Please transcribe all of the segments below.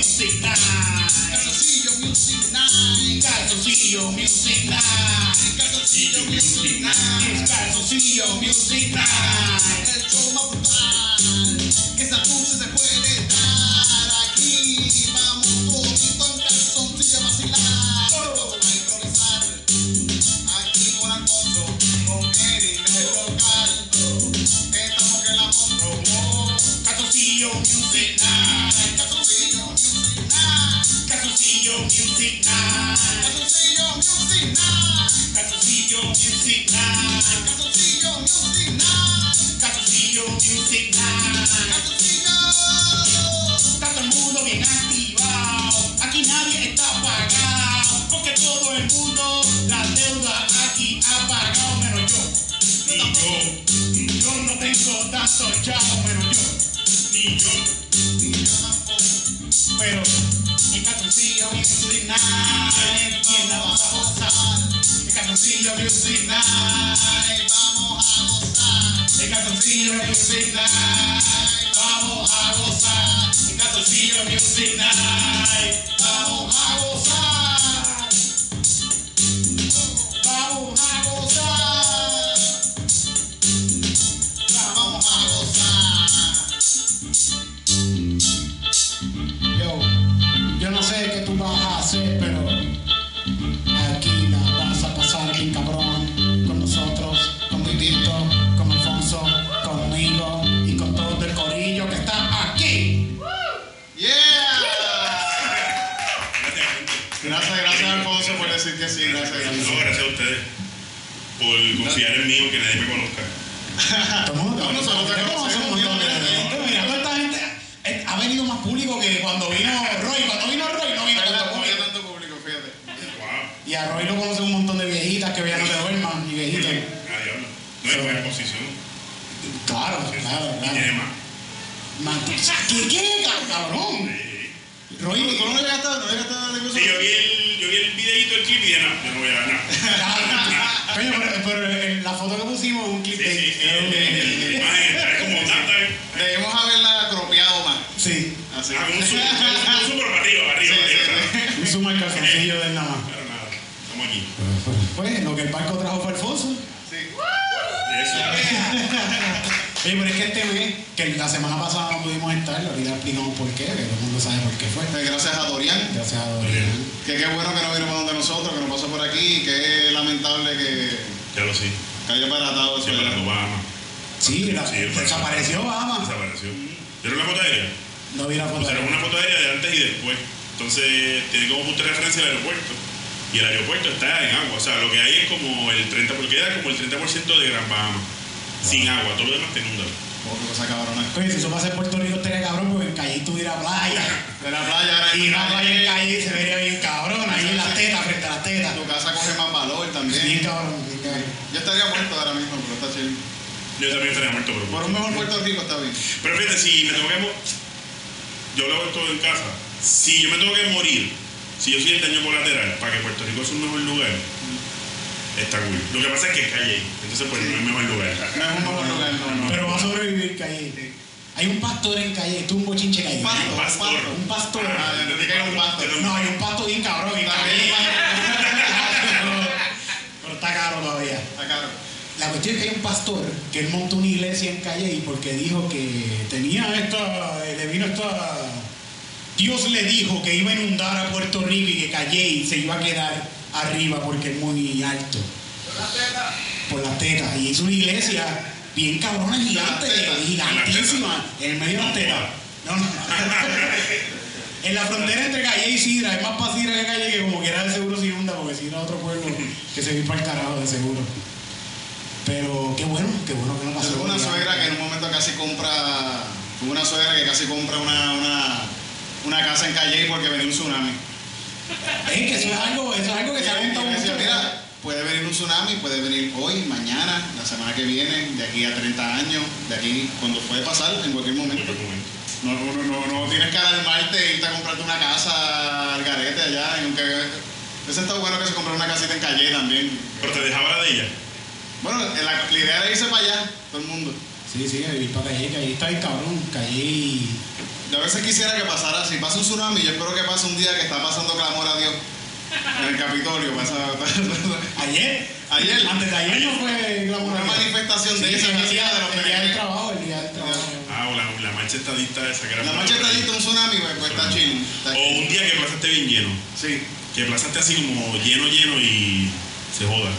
calzoncillo music night. Calzoncillo Music Night. Calzoncillo music night. Calzoncillo Music Night. Es calzoncillo music night. El show más brutal que music night. Vamos a gozar. Music night. Vamos a gozar. Music night. Vamos a gozar. Vamos a gozar. Vamos a gozar. Por confiar en mí, que nadie me conozca. No, nosotros te conocemos, Mira, mira, mira, toda esta gente eh, ha venido más público que cuando vino Roy. Cuando vino Roy no vino tanto público. tanto público, fíjate. Wow. Y a Roy lo conocen un montón de viejitas que vean no te duerman y viejitos. Ah, diablo. No hay buena posición. Claro, claro, Y tiene claro. más. ¿Qué, qué, cabrón? Sí, Roy, ¿Tú no le llegaste, no le a darle Sí, yo vi el, yo vi el videito del clip y dije, no, yo no voy a nada. Coño, pero, pero en la foto que pusimos es un clip Sí, de. sí, sí. eh, Imagen, es como tanta. Debemos haberla cropeado más. Sí, Así. Ah, un zoom, un zoom por arriba, para arriba, Sí, arriba. un zoom al calzoncillo de él nada más. Pero nada, estamos aquí. Pues lo que el barco trajo fue Alfonso. Sí. Eso. Oye, pero es que este mes, que la semana pasada no pudimos estar, ahorita explicamos por qué, que todo el mundo sabe por qué fue. Gracias a Dorian. Gracias a Dorian. Que qué bueno que no vino para donde nosotros, que no pasó por aquí, que es lamentable que, Ya lo sé. que haya baratado eso. Se para Bahama. Sí, la- Sí, desapareció Bahama. Desapareció. ¿Vieron la foto aérea? No vi la foto. Pusieron una foto aérea de antes y después. Entonces, tiene como punto de referencia el aeropuerto. Y el aeropuerto está en agua. O sea, lo que hay es como el 30%, porque queda como el 30% de Gran Bahama. Sin agua. Todo lo demás inundado. Oh, qué cosa cabrona. Oye, si eso pasa en Puerto Rico estaría cabrón porque en Calle tuviera playa. De la playa, ahora Y en la playa en calle. Se vería bien cabrón, ahí en las tetas, frente a las tetas. Tu casa coge más valor Bien también. cabrón, bien cabrón. Yo estaría muerto ahora mismo, pero está chill. Yo también estaría muerto, pero. Por un mejor Puerto Rico está bien. Pero fíjate, si me tengo que. Yo lo hago todo en casa. Si yo me tengo que morir, si yo soy el daño colateral, para que Puerto Rico sea un mejor lugar, está cool. Lo que pasa es que es calle. Entonces, pues no es mejor lugar. No es un mejor lugar, no, no. Pero va a sobrevivir Calle. Hay un pastor en Calle, tú un bochinche Calle. Un pastor. pasto. Un pastor. Ah, entendí que era un pasto. No, hay un pasto bien cabrón en También Calle. Pero está caro todavía. Está caro. La cuestión es que hay un pastor que él montó una iglesia en Calle y porque dijo que tenía esta, le vino esta, Dios le dijo que iba a inundar a Puerto Rico y que Calle se iba a quedar arriba porque es muy alto. Por las tetas. Y hizo una iglesia bien cabrona, gigante, gigantísima, en el medio de las tetas. No, no. En la frontera entre Calle y Sidra, es más para Sidra que Calle que como quiera de seguro se inunda porque Sidra es otro pueblo que se vive para el carajo de seguro. Pero qué bueno, qué bueno que no pasó. Tuve una suegra que en un momento casi compra. Tuve una suegra que casi compra una, una, una casa en Calle porque venía un tsunami. Es que eso es algo, eso es algo que se ha contado mucho. mira, puede venir un tsunami, puede venir hoy, mañana, la semana que viene, de aquí a 30 años, de aquí, cuando puede pasar, en cualquier En momento. cualquier momento. No, uno, no, no tienes que alarmarte e irte a comprarte una casa al garete allá. y Aunque ese está bueno que se comprara una casita en Calle también. Pero te dejaba la de ella. Bueno, la, la idea era irse para allá, todo el mundo. Sí, sí, a vivir para Calle, Calle está bien cabrón. Calle y... Yo a veces quisiera que pasara, si pasa un tsunami, yo espero que pase un día que está pasando clamor a Dios en el Capitolio. Pasa, Ayer, Ayer. antes de ayer no fue glamour. una manifestación de Sí, así, el día, de los el día del trabajo, el día del trabajo. Ah, o la, la marcha estadista esa que era La marcha está un tsunami, pues, pues está chill. O un día que Plaza esté bien lleno. Sí. Que Plaza esté así como lleno, lleno y se joda.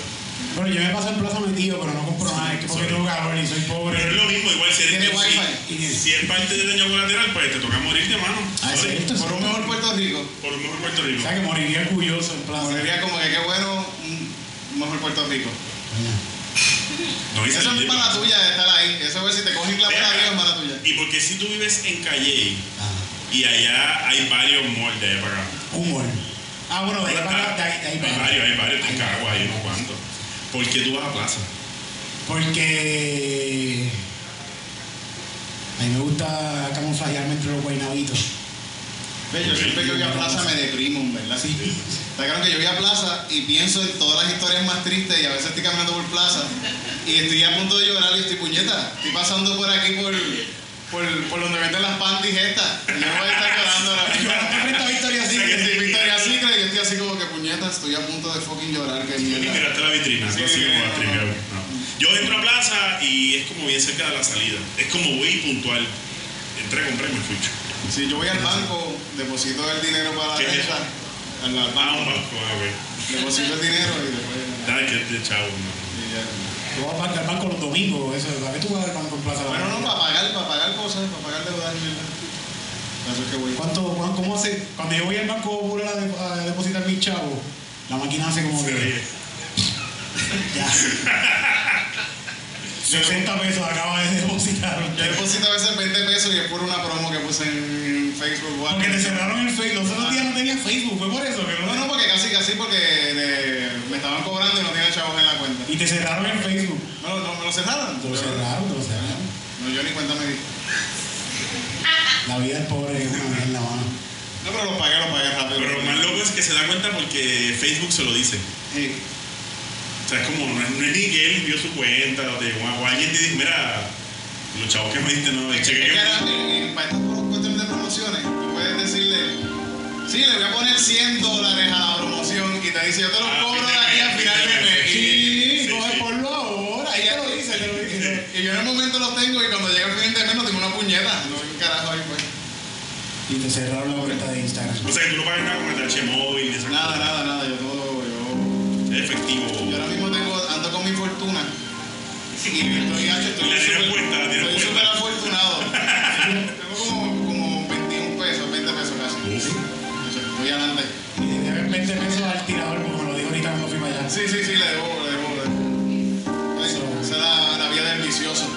Bueno, yo me paso en plaza metido, pero no compro nada, es que porque tengo calor y soy pobre. Pero es lo mismo, igual si eres si- wifi. Si, es parte del daño colateral, pues te toca morirte, mano. Ah, Sorry. ¿es cierto? Por un mejor Puerto Rico. Por un mejor Puerto O Rico. sea que moriría orgulloso en plaza. Moriría como que qué bueno, un mejor Puerto Rico. No el es mala tuya de estar ahí. Eso es si te cogen clamor a Dios, es mala tuya. ¿Y porque si tú vives en Calle Ah, y allá hay varios malls de allá para acá? humor. Ah, bueno, de ahí para acá, de de Hay varios, hay varios, Hay en Cagua, hay unos cuantos. ¿Por qué tú vas a Plaza? Porque a mí me gusta camuflajearme entre los guaynabitos. Ve, Yo siempre que voy a plaza me deprimo, ¿verdad? Sí. Está claro que yo voy a plaza y pienso en todas las historias más tristes y a veces estoy caminando por plaza y estoy a punto de llorar y estoy puñeta. Estoy pasando por aquí por, por, por donde venden las panties estas. Y yo voy a estar llorando ahora mismo. Frente a Victoria Sí, Secret. Sí, Victoria Secret y yo estoy así como que puñeta, estoy a punto de fucking llorar, que Y mierda. miraste la vitrina, Sí, así sí, como no, a tripear. No. Yo entro a Plaza y es como bien cerca de la salida. Es como voy puntual. Entré, compré y me fui. Si yo voy al banco, deposito el dinero para la ¿Qué es renta, al, Ah, un banco, ah, güey. deposito el dinero y después... Dale, que de chavo, no. y ya. Tú vas al banco los domingos, eso. ¿Para qué tú vas al banco en plaza? Bueno, no, para pagar, para pagar cosas, para pagar deudas eso es que voy. ¿Cuánto, cuán- ¿Cómo hace? Cuando yo voy al banco popular a, de- a depositar mis chavos, la máquina hace como que ya. 60 pesos acaba de depositar. Yo deposito a veces 20 pesos y es por una promo que puse en Facebook. Porque te cerraron el Facebook. Los otros días no tenía Facebook, fue por eso que No, no, porque casi, casi porque me estaban cobrando y no tenía chavos en la cuenta. Y te cerraron el Facebook. ¿Me lo, no, me lo cerraron? Te lo cerraron, te lo cerraron. No, yo ni cuenta me di. La vida del pobre es una mierda, mano. No, pero lo pagué, lo pagué rápido. Pero lo más loco es que se da cuenta porque Facebook se lo dice. Sí. Sea, es como, no es, no es ni que él vio su cuenta o, te- o alguien te dice, mira, los chavos que me diste, no, el Es cheque que que ahora, en- en- para estas cuestiones de promociones, tú puedes decirle, sí, le voy a poner 100 dólares a la promoción y te dice, yo te los Ah, cobro de aquí al final fin de de mes. Sí, coge sí. ponlo ahora. Ahí te lo dice, te lo dice. Y yo en el momento los tengo y cuando llega el fin de mes no tengo una puñeta. No un carajo ahí pues. Y te cerraron la cuenta de Instagram. O sea, que tú no pagas nada con el móvil ni esa Nada, cosa. nada, nada. Yo todo. Es efectivo. Yo ahora mismo tengo, ando con mi fortuna. Y estoy estoy La súper- puesta, la Estoy súper afortunado. tengo como, como 21 pesos, 20 pesos casi. Voy adelante. Y le debes 20 pesos al tirador, como me lo dijo ahorita cuando fui para allá. Sí, sí, sí, le debo, le debo, le debo. Esa es la, la vía del vicioso.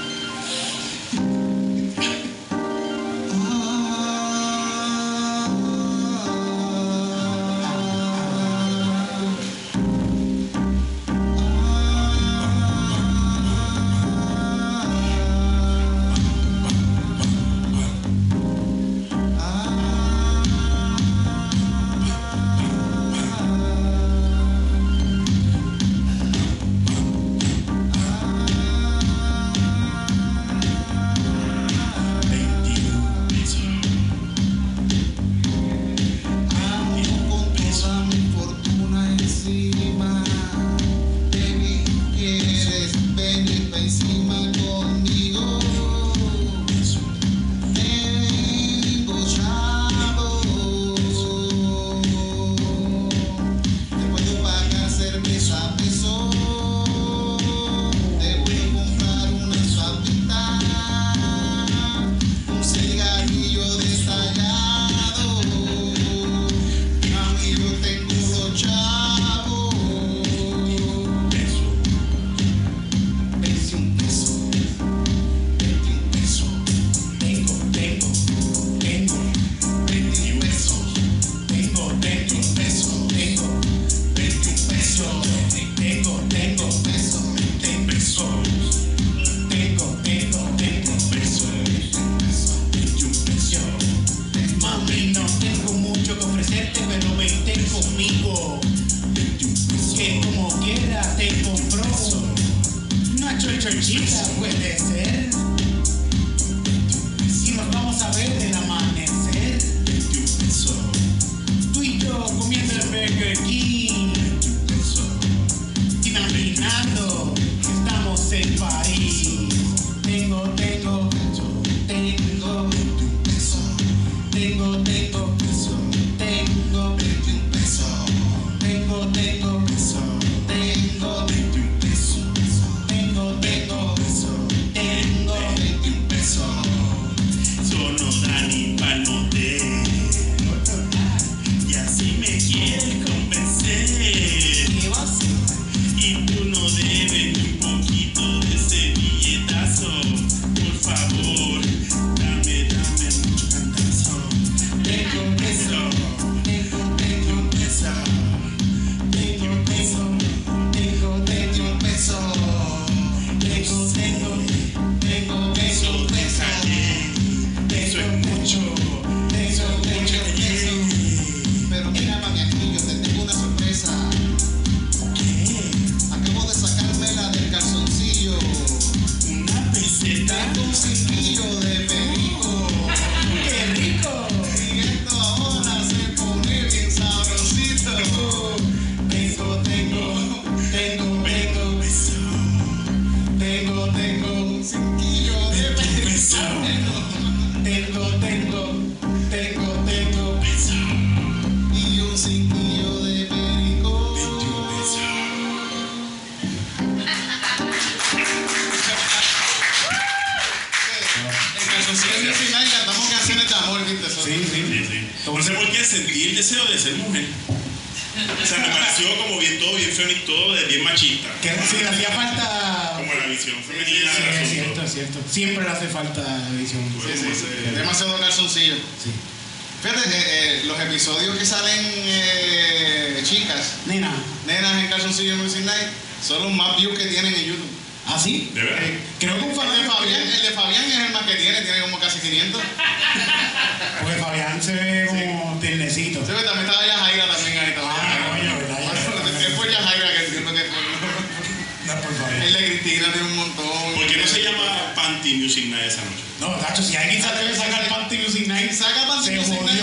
Siempre le hace falta visión. Sí, sí, sí. Demasiado calzoncillo. Sí. Fíjate, eh, eh, los episodios que salen eh, chicas, Nena, nenas en calzoncillo Music Night, son los más views que tienen en YouTube. ¿ah, sí? ¿De verdad? Eh, creo que un El de Fabián, el de Fabián es el más que tiene, tiene como casi 500. Porque Fabián se ve como tiernecito. Sí, pero también estaba Yajaira también ahí también. Ah, coño, ¿verdad? Bueno, ¿Qué fue Yajaira que entiendo que fue? No, por Fabián. El de Cristina tiene un montón. ¿Por qué no se llama Panty Music Night esa noche? No, Tacho, si alguien se atreve a sacar Panty Music Night, Saca Panty se Music. Night.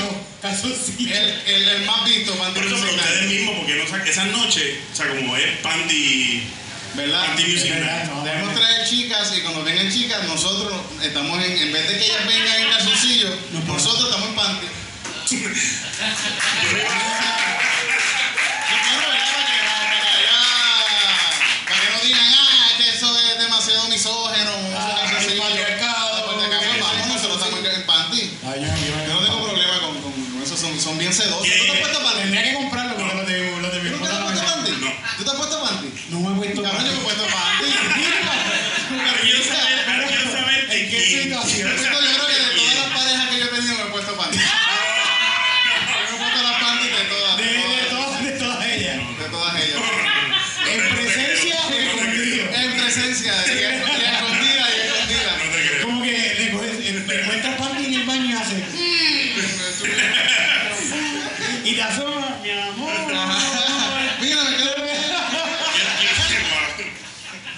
El, el, el más visto, Panty Por eso, Music pero ustedes Night. mismos, porque no sacan esa noche, o sea, como es Panty, ¿Verdad? Panty Music verdad, Night. no, Debemos traer chicas y cuando vengan chicas, nosotros estamos en, en vez de que ellas vengan en calzoncillo, No, no. nosotros estamos en panty. Yo me- Y claro, ¿verdad? Para que, para que haya- para que no digan, ah, es que eso es demasiado misógeno, Ah, uso calzoncillo. el patriarcado. Ah, pues, acá, pues, vamos, nosotros estamos en, en panty. Ay, yo, yo, Yo no tengo problema con, con eso, son, son bien sedosos. ¿Qué? ¿Tú te has puesto panty? Tendría que comprarlo porque lo de, lo de mi ¿Tú nunca te has esposa no puesto me- panty? No. ¿Tú te has puesto panty? No me he puesto Cabrón, yo me he puesto panty. Ahora quiero saber, ahora quiero saber ¿En qué quién- situación? Yo creo que de todas las parejas que yo he tenido me he puesto panty. Yo me he puesto las panty de todas. De, de todas, de todas ellas. De todas ellas. En presencia o escondido. En presencia, de y escondida y escondida. No te creo. Como que le, coges- eh, te encuentras Panty en el baño y hace. Y te asoma, mi amor. Mira, me quedo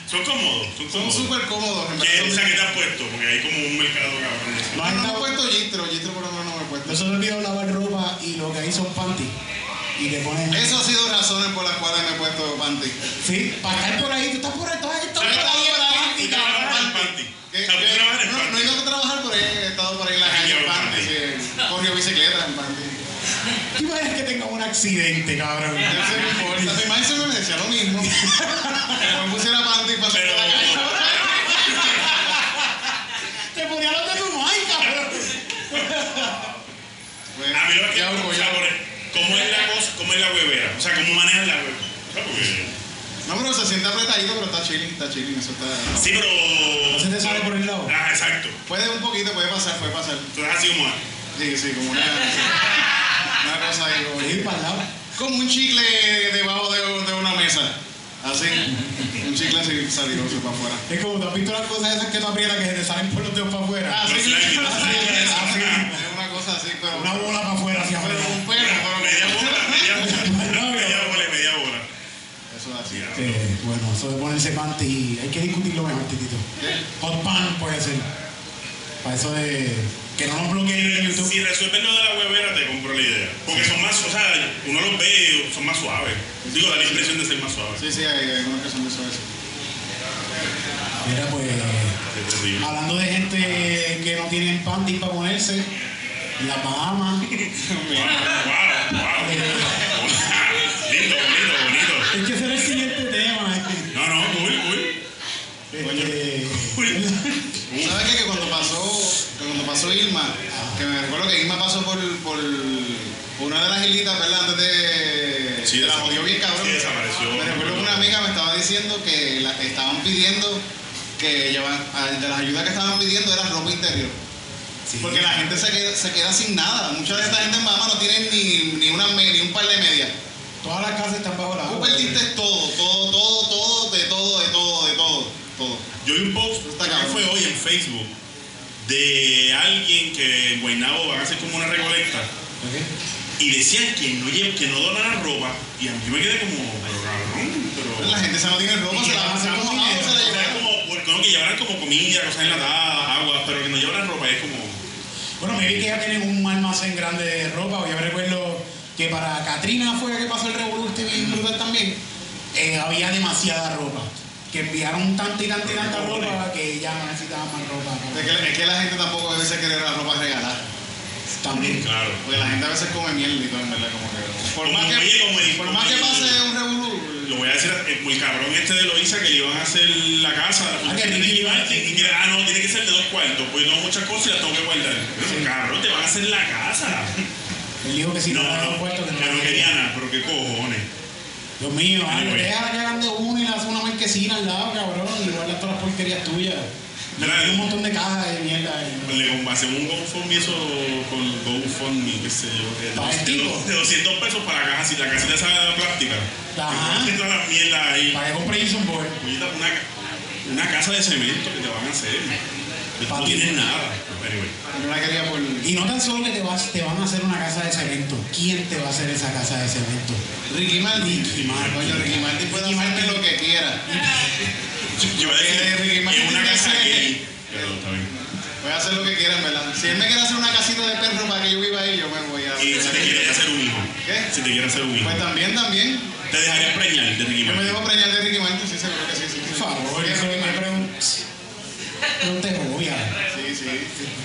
Son cómodos, son Son cómodos. súper cómodos. en ¿Qué, verdad, o son- sea, ¿qué te has puesto? Porque hay como un mercado cabrón. de eso. No, No, no he puesto Gistro, Gistro por lo menos no me he puesto. No se te olvidó lavar ropa y lo que hay son panty. Y te pones. Eso ha sido razones por las cuales me he puesto panty. Sí, para estar por ahí, tú estás por ahí, tú estás Tú ahí, trabajas ahí, tú panty, en panty. No, no he ido a trabajar, pero he estado por ahí en la calle en panty. Corrió bicicleta en panty. ¿Tú imaginas que tenga un accidente, cabrón? Eso no importa. Mi madre siempre me decía lo mismo. Que me pusiera panty para salir a la calle. Te ponía los de tu madre, cabrón. Pues, a mí lo que hubo. ¿cómo es la cosa, cómo es la huevera? O sea, ¿cómo manejas la huevera? Porque- No, pero se siente apretadito, pero está chilling, está chilling. Eso está. Sí, pero. ¿No se te sale por el lado? Ah, exacto. Puede un poquito, puede pasar, puede pasar. Entonces, así como. Sí, sí, como una, una cosa ahí. como- Sí, para el lado. Como un chicle debajo de, de una mesa. Así. Un chicle así salidoso para afuera. Es como, ¿tú has visto las cosas esas que tú aprietas que se te salen por los dedos para afuera? Ah. Así, Es una cosa así, pero. una bola para afuera, hacia pero afuera. un pelo, Media bola, media bola. Media bola y media bola. Eso es así. Sí. Bueno, eso de ponerse panty, hay que discutirlo mejor, Titito. Hot pan puede ser. Para eso de que no nos bloqueen en YouTube. Si resuelven lo de la huevera, te compro la idea. Porque son más, o sea, uno los ve y son más suaves. Digo, da la impresión de ser más suaves. Sí, sí, hay, hay unos que son de eso. eso. Mira, pues, hablando de gente que no tienen panty para ponerse, las Bahamas. Wow, wow, wow. Lindo, bonito, bonito. Es que ese era el siguiente tema. No, no, cool, cool. Este, ¿Sabes qué? Que cuando pasó, que cuando pasó Irma, que me recuerdo que Irma pasó por, por una de las islitas, ¿verdad? Antes de. Sí, la jodió bien cabrón. sí, desapareció. Me recuerdo que una amiga me estaba diciendo que la, estaban pidiendo que llevan, a- de las ayudas que estaban pidiendo era ropa interior. Sí. Porque la gente se queda, se queda sin nada. Mucha de esta gente en Bahamas no tienen ni, ni, una, ni un par de medias. Todas las casas están bajo la Tú agua. perdiste todo, todo, todo, todo, de todo, de todo, de todo, todo. Yo vi un post, Está creo que fue hoy en Facebook, de alguien que en Guaynabo van a hacer como una recolecta. Ok. Y decían que no, que no donaran ropa. Y a mí me quedé como, pero cabrón, pero. La gente se no tiene ropa, ¿Y se la van a pasa hacer con como dinero? agua, se la O sea, llevan. como, bueno, no, que llevaran como comida, cosas enlatadas, agua, pero que no llevaran ropa. Es como. Bueno, me vi que ya tienen un almacén grande de ropa. Yo me recuerdo que para Katrina fue que pasó el revoluto y brutal también. eh, había demasiada ropa. Que enviaron tanta y tanta y tanta ropa que ya no necesitaban más ropa. Es que, es que la gente tampoco a veces quiere la ropa regalada. También. Claro. Porque la gente a veces come mierda y todo, en verdad, como que. Por Como- más que, oye, como el- por como más que el- pase un revolú. Lo voy a decir, el cabrón este de Loisa que le iban a hacer la casa, fundación de Ricky Martin. Que, ah, no, tiene que ser de dos cuartos, pues tengo muchas cosas y las tengo que guardar. Pero, cabrón, te van a hacer la casa. Él dijo que si No, no, no, puerto que no que no quería nada, pero qué cojones. Dios mío, Anyway. deja que hagan de uno y le hace una marquesina al lado, cabrón, y guarda todas las porquerías tuyas. Mira, Hay un montón de cajas de mierda. ahí. Le hacemos un GoFundMe eso con GoFundMe, qué sé yo, de, ¿Para el de, tipo? de 200 pesos para la caja, si la casita esa plástica. Ajá. Que todas las mierdas ahí. Para que compre Jason Board. Una, una casa de cemento que te van a hacer. No ti. tienes nada. Anyway. Yo la quería por. Y no tan solo que te, vas, te van a hacer una casa de cemento. ¿Quién te va a hacer esa casa de cemento? Ricky Martin. Ricky Martin. Coño, Ricky Martin puede hacerme lo que quiera. Yo iba a decir, es Martin una casa gay. Pero está bien. Puede hacer lo que quiera, en verdad. Si él me quiere hacer una casita de perro para que yo viva ahí, yo me voy a. Y si te quieres hacer un hijo. ¿Qué? Si te quieres hacer un hijo. Pues también, también. Te dejarías preñar de Ricky Yo me Martin. dejo preñar de Ricky Martin, sí, seguro que sí. sí. Por favor, eso me Martin. pregunto. No te obvia. Sí, sí.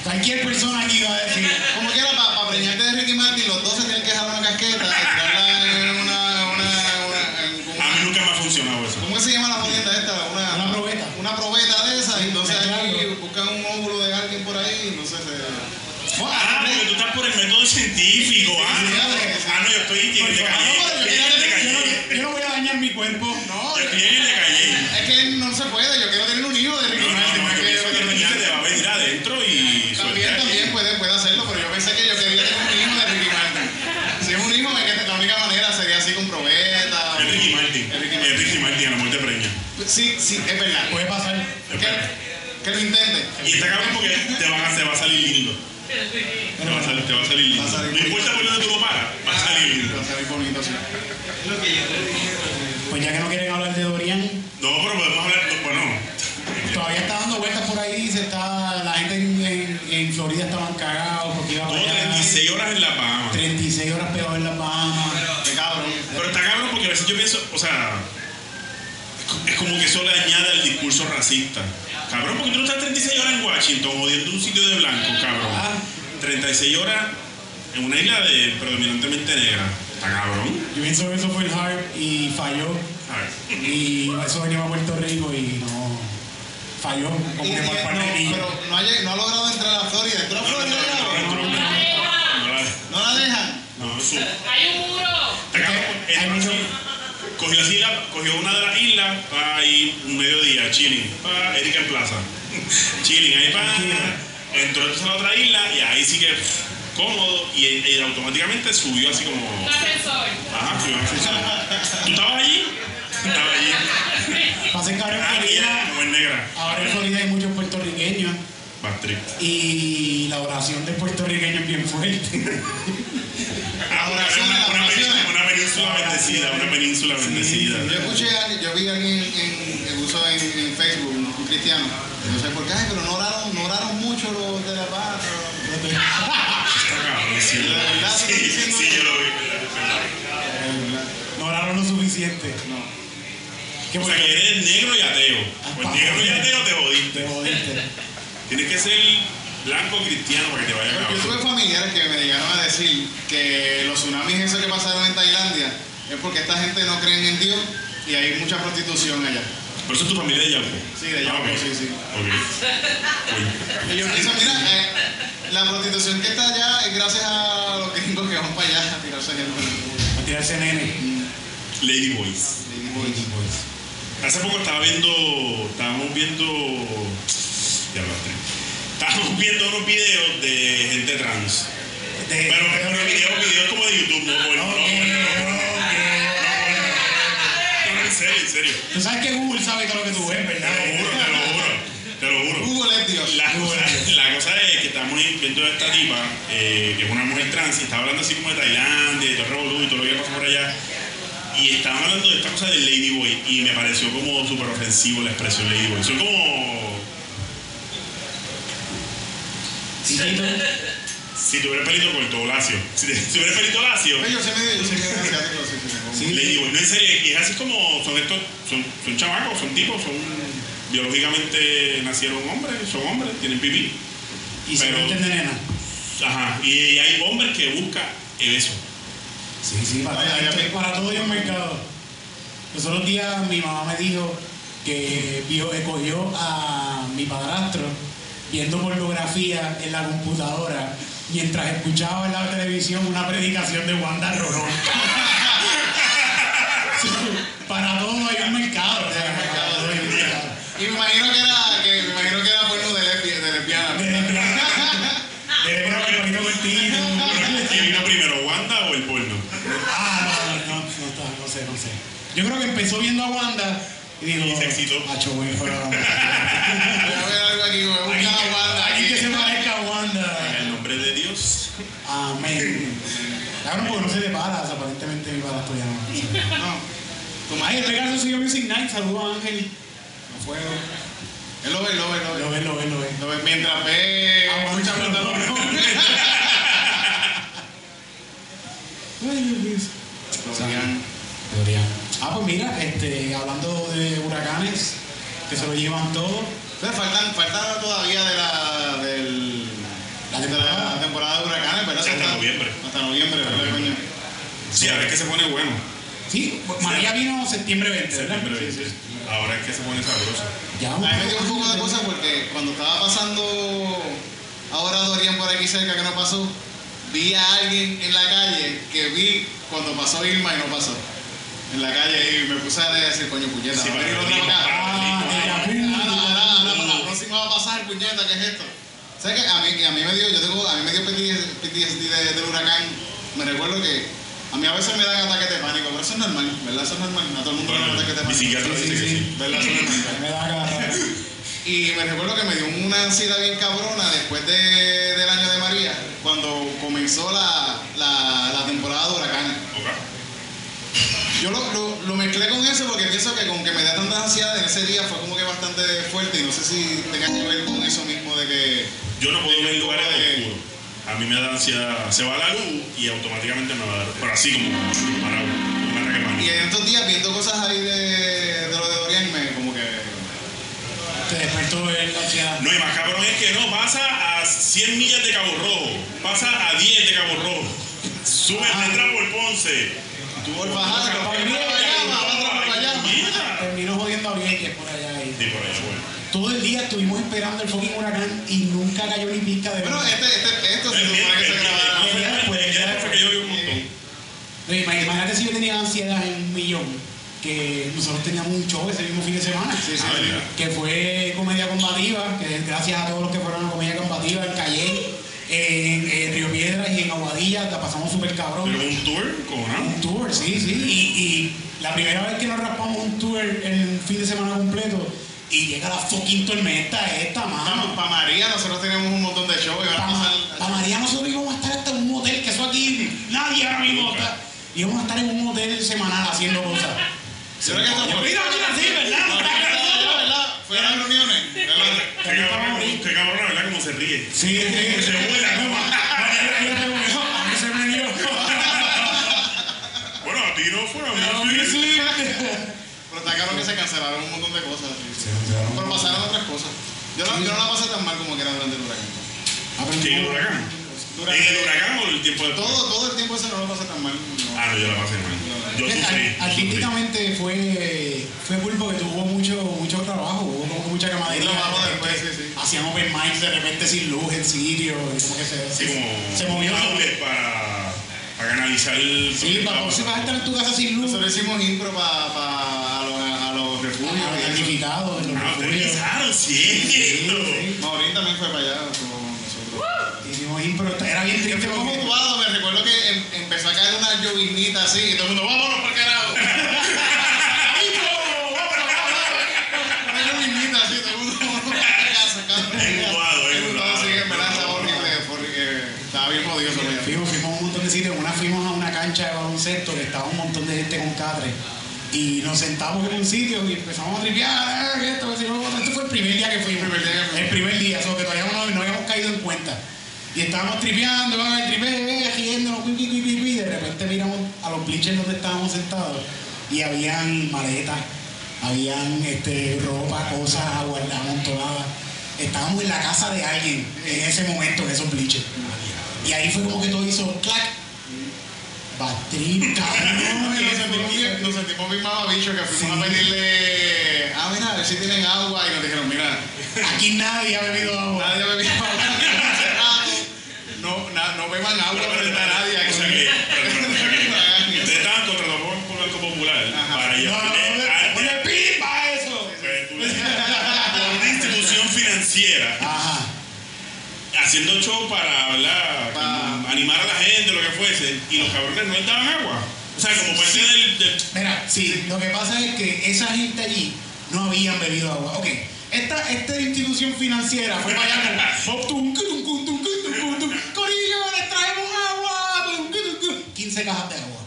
Cualquier persona aquí va a decir. Como quiera, para preñarte de Ricky Martin, los dos se tienen que dejar una casqueta y tirarla en una. una, una en- A mí nunca me ha funcionado eso. ¿Cómo se llama la jodienda esta? Una, Una probeta. Una probeta de esas, y entonces ahí Mezclarlo. buscan un óvulo de alguien por ahí, y entonces se. Ah, porque tú estás por el método científico. Ah, ah, no yo estoy en el de Calle. yo no, voy a dañar mi cuerpo. No, Yo estoy en el de Calle. es que no se puede, yo quiero tener un hijo de Ricky No, no, Martin. no, es yo que Ricky te va a venir adentro y También, también puede, puede hacerlo, pero yo pensé que yo quería tener un hijo de Ricky Martin. Si es un hijo, es que la única manera sería así con probeta. El Ricky Martin. El Ricky El Martin. Ricky Martin, a la muerte preña. Sí, sí, es verdad. Puede pasar. Que, que lo intente. Y está cabrón porque te, van a, te va a salir lindo. Te va a salir, te va a salir lindo. Va a salir No importa por dónde tú lo paras, va a salir lindo. Va a salir bonito, sí. Pues ya que no quieren hablar de Dorian, No, pero podemos hablar, no, bueno, todavía está dando vueltas por ahí. Se está, la gente en, en- en Florida estaban cagados porque iba para allá. 36 horas en La Bahamas. 36 horas pegado en las Bahamas. Qué cabrón. Pero está cabrón porque a veces yo pienso, o sea, es como que eso le añade al discurso racista. Cabrón, porque tú no estás 36 horas en Washington odiando un sitio de blanco, cabrón. Ah. 36 horas en una isla de predominantemente negra. Está cabrón. Yo pienso que eso fue el hard y falló. A ver. Y eso venía a Puerto Rico y no. Falló. Como Y- que parte no, de pero no ha, lleg- no ha logrado entrar a la Florida. ¿Entró a No, no, Florida, no, cabrón? no, no, no, no la- ¿No la dejan? no, su- Hay un muro. Hay mucho- cogió, las islas, cogió una de las islas para ir un mediodía, chilling, para Erika en Plaza. chilling, ahí para. Entró entonces a la otra isla y ahí sí que pff, cómodo y, y automáticamente subió así como. Un ascensor. Ajá, subió así. ¿Tú estabas allí? Estaba allí. Ahora en Ah, ahora en Florida hay muchos puertorriqueños Patrick. y la oración del puertorriqueño es bien fuerte. Ah, una, una, península, una península península bendecida, una península Sí, bendecida. sí. Yo escuché, yo vi a alguien en, que puso en, en Facebook, un cristiano, no sé por qué, ay, pero no oraron, no oraron mucho los de la paz. Está cabrón, sí, De verdad, sí, diciendo sí, que- yo lo vi, ¿verdad? No oraron lo suficiente. No. ¿Qué O sea que eres negro y ateo. Pues Ah, negro y ateo te Te jodiste. Tienes que ser blanco cristiano para que te vaya Yo, yo tuve familiares que me llegaron a decir que los tsunamis esos que pasaron en Tailandia es porque esta gente no cree en Dios y hay mucha prostitución allá. Por eso es tu familia de Yauco. Sí, de Yauco, Ah, sí, sí. Ok. Coño. Y yo pienso, mira, eh, la prostitución que está allá es gracias a los gringos que van para allá a tirarse gente. A tirarse nene. Lady Boys. Hace poco estaba viendo, estábamos viendo, ya lo sé. Estábamos viendo unos videos de gente trans. De- Pero, pero videos, videos como de YouTube, no, no, no, no, no, no, en serio, en serio. Tú sabes que Google sabe todo lo que tú ves, Te ¿verdad? lo juro, te lo juro, te lo juro. Google es Dios. La cosa, la cosa es que estamos viendo a esta tipa, eh, que es una mujer trans, y estaba hablando así como de Tailandia, y todo el y todo lo que pasa por allá. Y estaban hablando de esta cosa del Ladyboy, y me pareció como súper ofensivo la expresión Ladyboy. Son como. Chiquito. Si tuviera pelito corto lacio. Si, tuviera pelito lacio, Yo sé medio, yo sé que es asiático, sí, sí. Sí. Ladyboy. No en serio, y es así como. Son estos. Son, son chamacos, son tipos, son. Biológicamente nacieron hombres, son hombres, tienen pipí. Y se visten de nena. Ajá. Y, y hay hombres que buscan eso. Sí, sí, para, Ay, ay, ay. para todo hay un mercado. Los otros días mi mamá me dijo que vio, que cogió a mi padrastro viendo pornografía en la computadora mientras escuchaba en la televisión una predicación de Wanda Rolón. para todo hay un mercado. o sea, hay un mercado. Y me imagino que era, que me imagino que era porno de, lesbi- de lesbiana. De lesbiana. De cortito. ¿Quién vino primero, Wanda o el porno? Ah, no, no, no, no, está, no sé, no sé. Yo creo que empezó viendo a Wanda y dijo, Y se excitó. Macho, güey, fuera. Voy a ver algo aquí, voy a buscar Alguien la guarda que, alguien que se aquí. parezca a En Wanda. el nombre de Dios. Amén. Claro, porque no se te paras, aparentemente mi padrastro ya no. No, Ay, este caso siguió Music Night, saludos a Ángel. A fuego. él lo ve, lo ve, lo ve. Lo ve, lo ve, lo ve. Lo ve mientras ve mucha bueno. plataforma. Ay, Dios mío. Oigan, Debería. Ah, pues mira, este, hablando de huracanes, que se lo llevan todo. Pero faltan, falta todavía de la, del, La de temporada. la temporada de huracanes, ¿verdad? Sí, hasta noviembre. Hasta noviembre, ¿verdad, coño? Sí, ahora es que se pone bueno. Sí, María vino septiembre 20, ¿verdad? Septiembre Sí, 20. sí. Ahora es que se pone sabroso. Ya A mí me dio un poco de cosas porque cuando estaba pasando ahora Dorian por aquí cerca que no pasó, vi a alguien en la calle que vi cuando pasó Irma y no pasó. En la calle y me puse a decir, coño, puñeta, Sí, para otra el para. Ah, Ah, la no, no, no, no, la próxima va a pasar, puñeta, ¿qué es esto? ¿Sabes qué? A mí, a mí me dio, yo tengo, a mí me dio PTSD de- del huracán. Me recuerdo que a mí a veces me dan ataques de pánico, pero eso es normal, ¿verdad? Eso es normal. A todo el mundo le dan ataques de mi pánico. psiquiatra Sí, dice sí, que sí. sí. ¿Verdad? Eso es normal. Me da agarrar. Y me recuerdo que me dio una ansiedad bien cabrona después de, del año de María, cuando comenzó la, la, la temporada de huracanes. Yo lo, lo, lo mezclé con eso porque pienso que con que me da tanta ansiedad en ese día fue como que bastante fuerte y no sé si tenga que ver con eso mismo de que... Yo no puedo ver lugares de- oscuros. A mí me da ansiedad. Se va la luz y automáticamente me va a dar. Pero así como para de Y en estos días viendo cosas ahí de, de lo de Dorian me como que... Te despertó el ansiedad. No, y más cabrón es que no, pasa a 100 millas de Cabo Rojo, pasa a 10 de Cabo Rojo, sube Ah. entra por Ponce. Por bajar. Terminó jodiendo a Vieques por allá. Y Sí, por allá, bueno. todo el día estuvimos esperando el fucking huracán y nunca cayó ni pizca de Bueno, verdad. este, este, esto se supone que se grababa. No, imag- Imagínate si yo tenía ansiedad en un millón, que nosotros teníamos un show ese mismo fin de semana. Sí, sí, Ah, que fue comedia combativa, que gracias a todos los que fueron a comedia combativa en Calle, en, en Río Piedras y en Aguadilla, la pasamos súper cabrón. Pero un tour con Un tour, sí, sí. Y, y la primera vez que nos raspamos un tour el fin de semana completo y llega la fucking tormenta esta, mano. Para María nosotros teníamos un montón de shows y van a pasar... Para María nosotros íbamos a estar hasta en un motel, que eso aquí nadie ahora mismo está. íbamos a estar en un hotel semanal haciendo cosas. Yo creo que esto fue- mira, mira, sí, ¿verdad? No, no, no, no, ¿verdad? Fue a las reuniones. Qué cabrón, qué cabrón, ¿verdad? Como se ríe. Sí, sí, Se vuela, ¿no? A mí se me dio. Bueno, a ti no fue, a mí sí. Pero está claro que se cancelaron un montón de cosas. sí, sí. Pero pasaron otras cosas. Yo no, yo no la pasé tan mal como que era durante el huracán. ¿Qué, el huracán? Durante- ¿En el huracán o el tiempo de Todo, todo el tiempo ese no lo pasé tan mal. no. Ah, no, yo la pasé mal. Yo sufrí. yo sufrí. Artísticamente fue, fue cool porque tuvo mucho, mucho trabajo, hubo como que mucha camadería. Trabajo después, sí, sí. Hacían open mics de repente sin luz en sitio, y como que se, Sí, como se movió. para, para canalizar el... Sí, para si vas a estar en tu casa sin luz, Nosotros hicimos impro para pa, a, los, a los refugios. a los y Ah, refugios. utilizaron, cierto. Maurín también fue para allá nosotros. Hicimos impro, era bien Que triste porque motivados, me recuerdo que em- empezó a caer una llovinita así y todo el mundo, vámonos por carajo. Una llovinita así, todo el mundo, vámonos para casa, cabrón. Enguado, Enguado, enguado. sí, en verdad estaba horrible, horrible, estaba bien jodido eso. allá. Fuimos, a un montón de sitios. Una fuimos a una cancha de baloncesto que estaba un montón de gente con catre. Y nos sentamos en un sitio y empezamos a tripear. "Ah, Esto, esto, esto". Este fue el primer día que fuimos. El primer día que fuimos. El primer día, solo que todavía no, no habíamos en cuenta. Y estábamos tripeando, el tripe, riéndonos, cui, cui, cui, cui, cui. y de repente miramos a los bleachers donde estábamos sentados y habían maletas, habían este, ropa, cosas aguardadas, amontonadas. Estábamos en la casa de alguien en ese momento, en esos bleachers. Y ahí fue como que todo hizo clac. Y nos sentimos bien, mamabichos que fuimos a pedirle, ah, mira, a ver si tienen agua y nos dijeron, mira, Aquí nadie ha bebido agua. nadie bebía agua hace rato. No, na- no beban agua frente a nadie aquí. o sea que, ustedes estaban contratados por el Banco Popular Ajá. para No, no, eso. Pues, por una institución financiera Ajá. haciendo show para ¿verdad? Pa- animar a la gente, lo que fuese, y los cabrones no daban agua. O sea, como parte del, del- Mira, sí, lo que pasa es que esa gente allí no habían bebido agua. Ok, esta, esta institución financiera fue para allá con Corillo, les traemos agua. tum, tum, tum. 15 cajas de agua.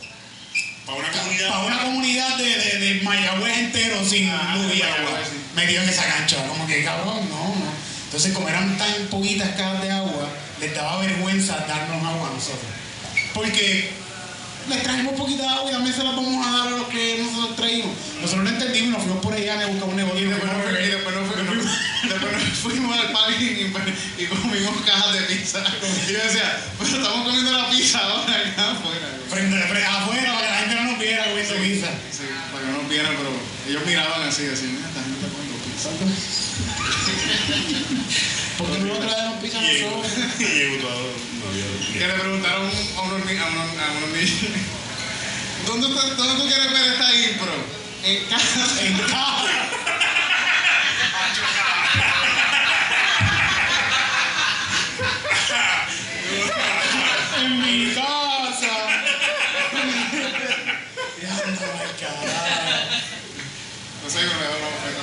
para una comunidad. Para una comunidad de, de, de Mayagüez entero sin Ah, luz y agua. Sí. Metido en esa cancha. Como que cabrón, no, no. Entonces, como eran tan poquitas cajas de agua, les daba vergüenza darnos agua a nosotros. Porque les trajimos poquita agua y también se las vamos a dar a los que nosotros traímos. Nosotros lo entendimos y nos fuimos por allá a buscar un negocio. Y después nos, fuimos, después nos fuimos al parking y, comimos cajas de pizza. Y yo decía, pero estamos comiendo la pizza ahora acá afuera. Frente, frente- afuera para que la gente no nos viera comiendo pizza. Sí, para que no nos vieran, pero ellos miraban así, mira, esta gente está comiendo pizza. ¿Por qué no traemos pizza llegó, nosotros? y llegó todo. No. Que le preguntaron a a a unos niños, ¿dónde, tú- ¿dónde tú quieres ver esta impro? En casa. En casa. en mi casa. Ya carajo. No sé, no,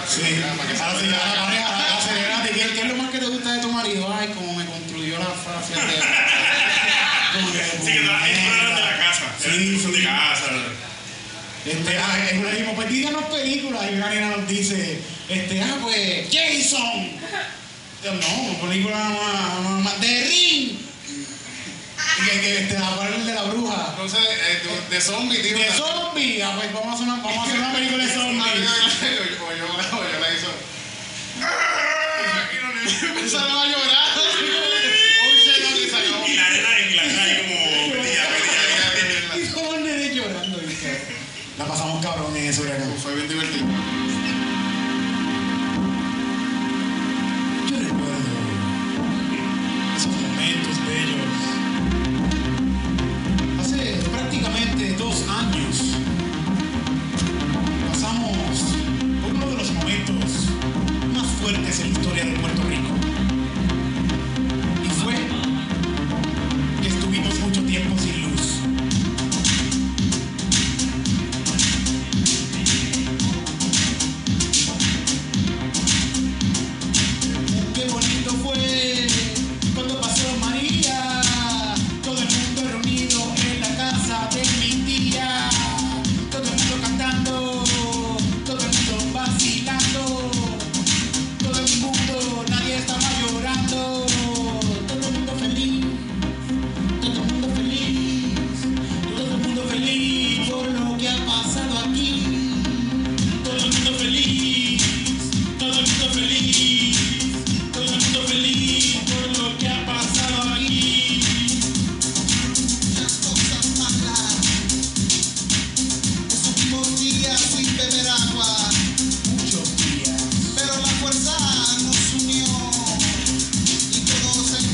Sí, ahora a la pareja, acelerate. ¿Qué, ¿Qué es lo más que te gusta de tu marido? Ay, como me construyó la frase de. Como que. Sí, que todas las historias eran de la casa. Sí, Eran incluso de sí. casa. Una dijimos, pues díganos películas. Y una nena nos dice, este, ah, pues, Jason. Yo, no, película más, más, de Ring. Que, que este, aparte el de la bruja. Entonces, eh, de, de zombie, tío. De zombie. Ah, pues vamos a hacer una, vamos a hacer una película de Ah, zombie. yo, yo, o yo, o yo la hizo. Y los niños empezaron a llorar.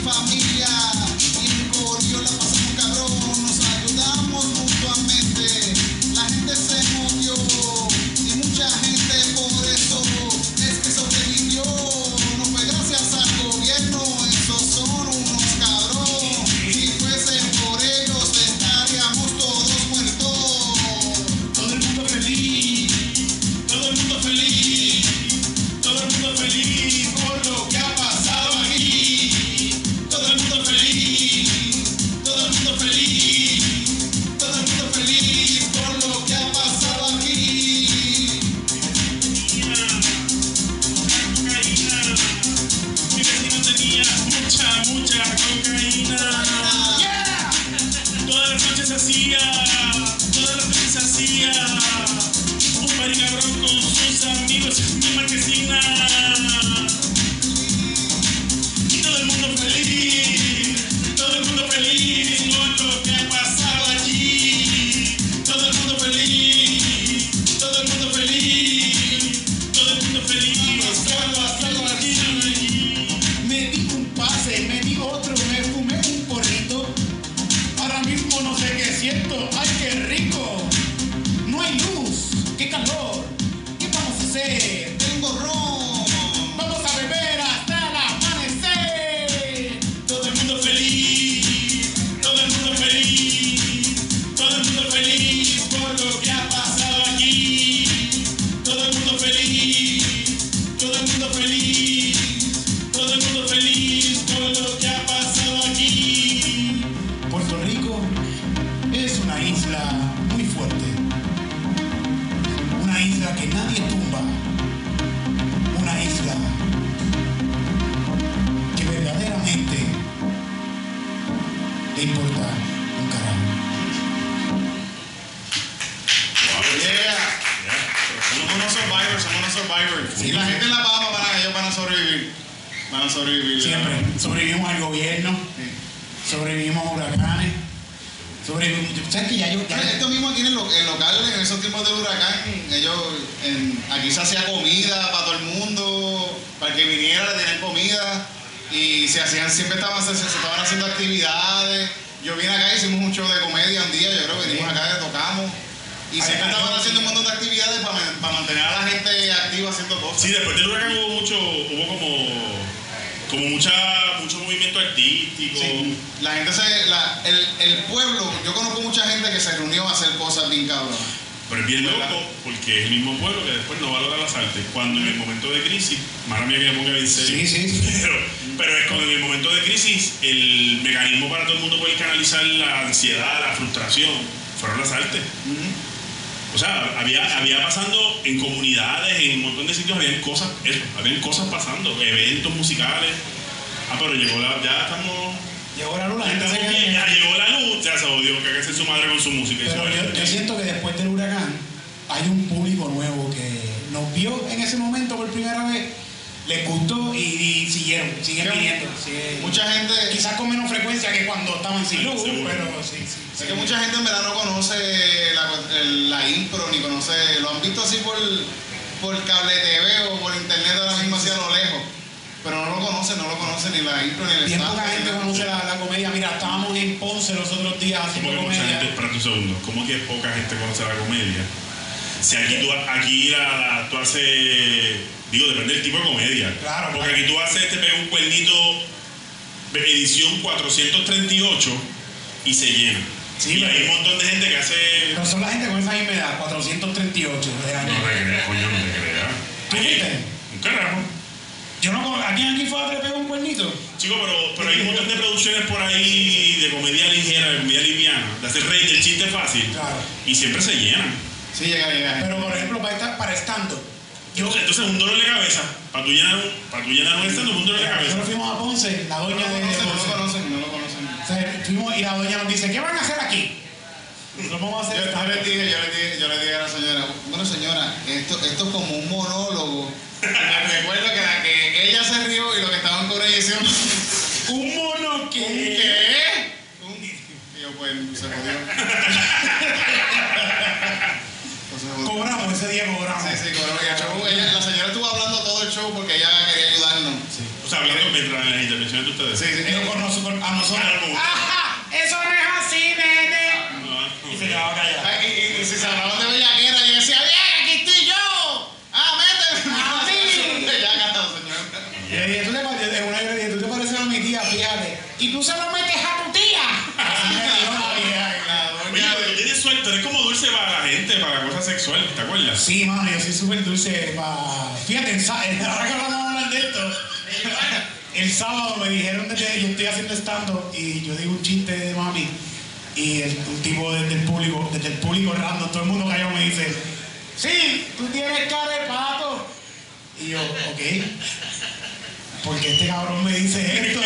family en- aquí se hacía comida para todo el mundo, para el que viniera le tenían comida y se hacían, siempre estaban, se, se estaban haciendo actividades. Yo vine acá, hicimos un show de comedia un día, yo creo que vinimos acá, tocamos. Y siempre estaban haciendo un montón de actividades para, para mantener a la gente activa haciendo cosas. Sí, después del huracán hubo mucho, hubo como, como mucha, mucho movimiento artístico. Sí, la gente se. La, el, el pueblo, yo conozco mucha gente que se reunió a hacer cosas bien cabrón. Pero es bien loco porque es el mismo pueblo que después no valora las artes. Cuando en el momento de crisis, mala mía que me ponga bien serio. Sí, sí, sí. Pero, pero es cuando en el momento de crisis el mecanismo para todo el mundo poder canalizar la ansiedad, la frustración, fueron las artes. O sea, había, había pasando en comunidades, en un montón de sitios, habían cosas, eso, habían cosas pasando, eventos musicales. Ah, pero llegó la, ya estamos, Llegó la luz, la ya gente se estamos bien, queda- ya llegó la luz, ya se odió, que hace su madre con su música. y Pero yo, yo siento que después del huracán hay un público nuevo que nos vio en ese momento por primera vez, les gustó y, y siguieron, siguen viniendo. sigue- Mucha gente. Quizás con menos frecuencia que cuando estaban sin luz, Seguro. pero sí, sí. Es que mucha gente en verdad no conoce la, la impro, ni conoce. Lo han visto así por, por cable TV o por internet ahora mismo así a lo lejos. Pero no lo conocen, no lo conocen ni la impro ni el Bien poca gente conoce la, la comedia. Mira, estábamos en Ponce los otros días ¿Cómo haciendo que comedia. gente, espérate un segundo, ¿cómo que poca gente conoce la comedia? Si aquí tú, aquí la, la- tú haces, digo, depende del tipo de comedia. Claro, Porque claro. aquí tú haces, te pega un cuernito edición 438 y se llena. Sí, y hay un montón de gente que hace... Pero son la gente con esa misma edad, 438 de años. No te creas, coño, no te creas. ¿Tú viste? Un carajo. Yo no conozco. ¿A quién aquí fue a le pegó un cuernito? Chico, pero, pero hay un montón de producciones por ahí de comedia ligera, de comedia liviana, de hacer reír del chiste fácil. Claro. Y siempre se llenan. Sí, llega, llega. Pero por ejemplo, para, esta, para estando. Yo, Entonces, un dolor de cabeza. Para tú llenar un, para tú llenar un stand, un dolor de cabeza. nosotros fuimos a Ponce, la no doña lo de conocen, no lo conocen, no lo conocen. O sea, fuimos y la doña nos dice, ¿qué van a hacer aquí? Nosotros vamos a Yo, hacer yo les dije, yo les dije, yo les dije a la señora, bueno señora, esto, esto es como un monólogo. Recuerdo que, la que ella se rió y lo que estaban con ella hicieron Un mono ¿Un que... qué? Un- Y yo pues se jodió. Cobramos, ese día cobramos. Sí, sí, cobró. Y el show, ella- la señora estuvo hablando todo el show porque ella quería ayudarnos. O sea, hablando mientras en las intervenciones de ustedes. Sí, sí. Con nosotros, a nosotros. Claro, como- ¡Ajá! Eso no es así, nene. Ah, Y se quedaba callado. Ay, Y, y- y si se hablaban de bellaquera, yo decía, bien, aquí estoy yo. Ah, méteme. A mí. Ya ganado, señor. Y le dije, ¿tú te, pareces- en una vez le dije, tú te pareces a mi tía, fíjate. Y tú se lo metes a tu tía. Así me dijo la vieja. La Oye, doña pero tú tienes suerte, eres como dulce para la gente, para la cosa sexual, ¿te acuerdas? Sí, mano, yo soy súper dulce. pa- Fíjate, el sá- el- ahora que vamos a hablar de esto, el sábado me dijeron desde yo estoy haciendo stand-up y yo digo un chiste de mami y el, un tipo desde el público, desde el público random, todo el mundo callado me dice, sí, tú tienes cara de pato. Y yo, ok, porque este cabrón me dice esto.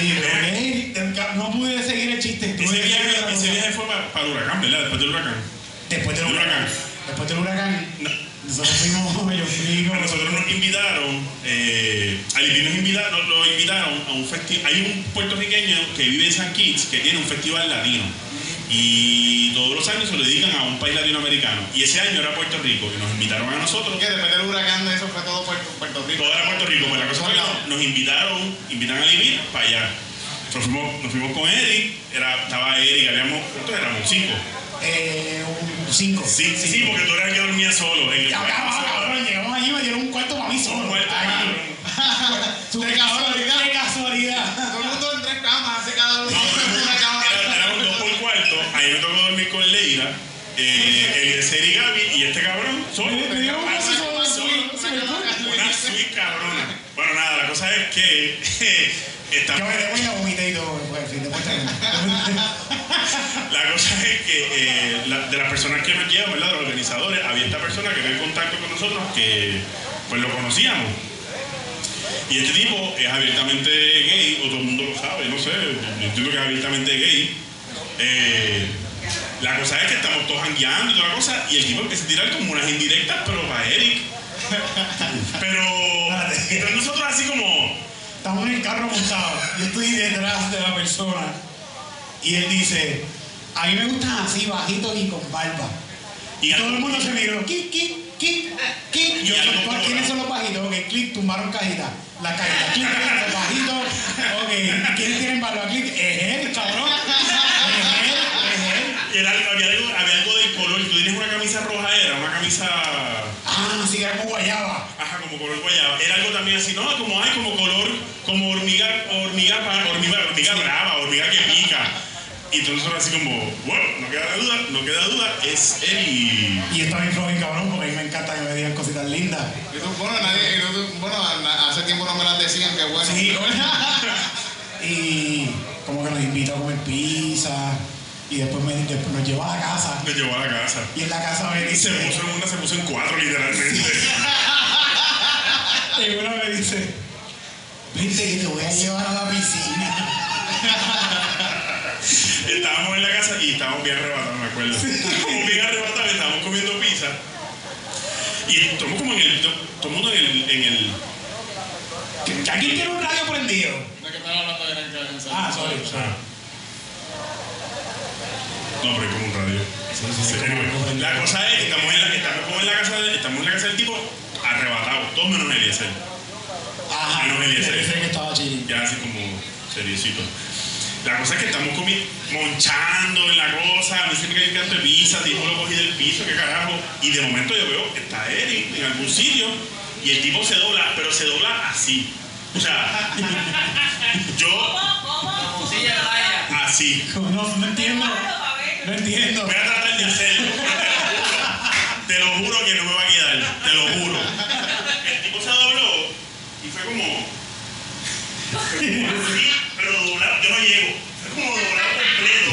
Y yo, ok, no pude seguir el chiste. Ese viaje, ese viaje fue para, para el huracán, ¿verdad? Después del huracán. Después del huracán. huracán. Después del huracán. No. Nosotros fuimos, A nosotros nos invitaron, eh, a nos invitaron, nos invitaron a un festival. Hay un puertorriqueño que vive en San Kitts que tiene un festival latino. Y todos los años se lo dedican a un país latinoamericano. Y ese año era Puerto Rico. Y nos invitaron a nosotros. Que después del huracán de eso fue todo Puerto, Puerto Rico. Todo era Puerto Rico. Pues la cosa fue que nos, nos invitaron, invitan a Lipi para allá. Nosotros fuimos, nos fuimos con Eric. Era, estaba Eric, habíamos, ¿cuántos éramos? Cinco. Eh, un- cinco. Sí, sí, porque tú eras el que dormía solo. En el solo. cabrón, llegamos allí y me dieron un cuarto para mí solo. Un cuarto, cabrón. Qué casualidad. Qué casualidad. Todo el mundo en tres camas, hace cada uno No, una cama. era, éramos dos por cuarto. Ahí me tocó dormir con Leira, eh, Eliezer y Gaby y este cabrón solo. Me- dio un solo. Una suite cabrona. Bueno, nada, la cosa es que Yo estamos. me debo y la vomité y todo. Pues. La cosa es que eh, la- de las personas que nos llevan, ¿verdad? De los organizadores, había esta persona que en contacto con nosotros que pues lo conocíamos. Y este tipo es abiertamente gay, o todo el mundo lo sabe, no sé, yo entiendo que es abiertamente gay. Eh, la cosa es que estamos todos jangueando y toda la cosa, y el tipo empieza a tirar como unas indirectas, pero para Eric. Pero entonces nosotros así como, Estamos en el carro montado. Yo estoy detrás de la persona. Y él dice, a mí me gustan así, bajitos y con barba. y Y todo el mundo se miró, ¿qué, qué, qué, qué? Yo, algo ¿cuál- colorado. ¿Quiénes son los bajitos? Ok, clic, tumbaron cajita. La cajita, clic, clic, los bajitos. Ok, ¿quiénes tienen barba? Clic, es él, cabrón. Es él, es él. y era algo- había, algo, había algo del color, tú tienes una camisa roja, era una camisa Ah, sí, era como guayaba. Ajá, como color guayaba. Era algo también así, no, como hay como color, como hormiga, hormiga, hormiga, hormiga brava, hormiga que pica. Y entonces nosotros así como, bueno, no queda duda, no queda duda, es él y... Y está bien flojo y cabrón, porque a mí me encanta que me digan cositas lindas. Bueno, nadie, bueno, hace tiempo no me las decían, que bueno. Sí, y como que nos invitó a comer pizza. Y después, me, después nos llevó a la casa. Me llevó a la casa. Y en la casa me Y se dice, puso en una, se puso en cuatro literalmente. y uno me dice, vente que te voy a llevar a la piscina. estábamos en la casa y estábamos bien arrebatados, me acuerdo. Estábamos bien arrebatados, estábamos comiendo pizza. Y estamos como en el, todo el mundo en el, en el ¿Que alguien tiene un radio prendido? ¿De qué están hablando de la cabeza? Ah, sorry, sorry. Ah. No, pero es como un radio. sí, un la cosa es que estamos en la, estamos como en la casa de- estamos en la casa del tipo arrebatados, todos menos Eliezer. Ajá, Menos Eliezer. Eliezer que estaba chilling. Ya así como seriecito. La cosa es que estamos comi- monchando en la cosa, a mí se me cae el canto de pizza, tipo lo cogí del piso, qué carajo. Y de momento yo veo que está Eric en algún sitio y el tipo se dobla, pero se dobla así. O sea, yo así. No, no entiendo. No entiendo. Voy a tratar de hacerlo. Te lo juro que no me va a quedar. Te lo juro. El tipo se dobló y fue como. Así, pero doblado. Yo no llego. Fue como doblado completo.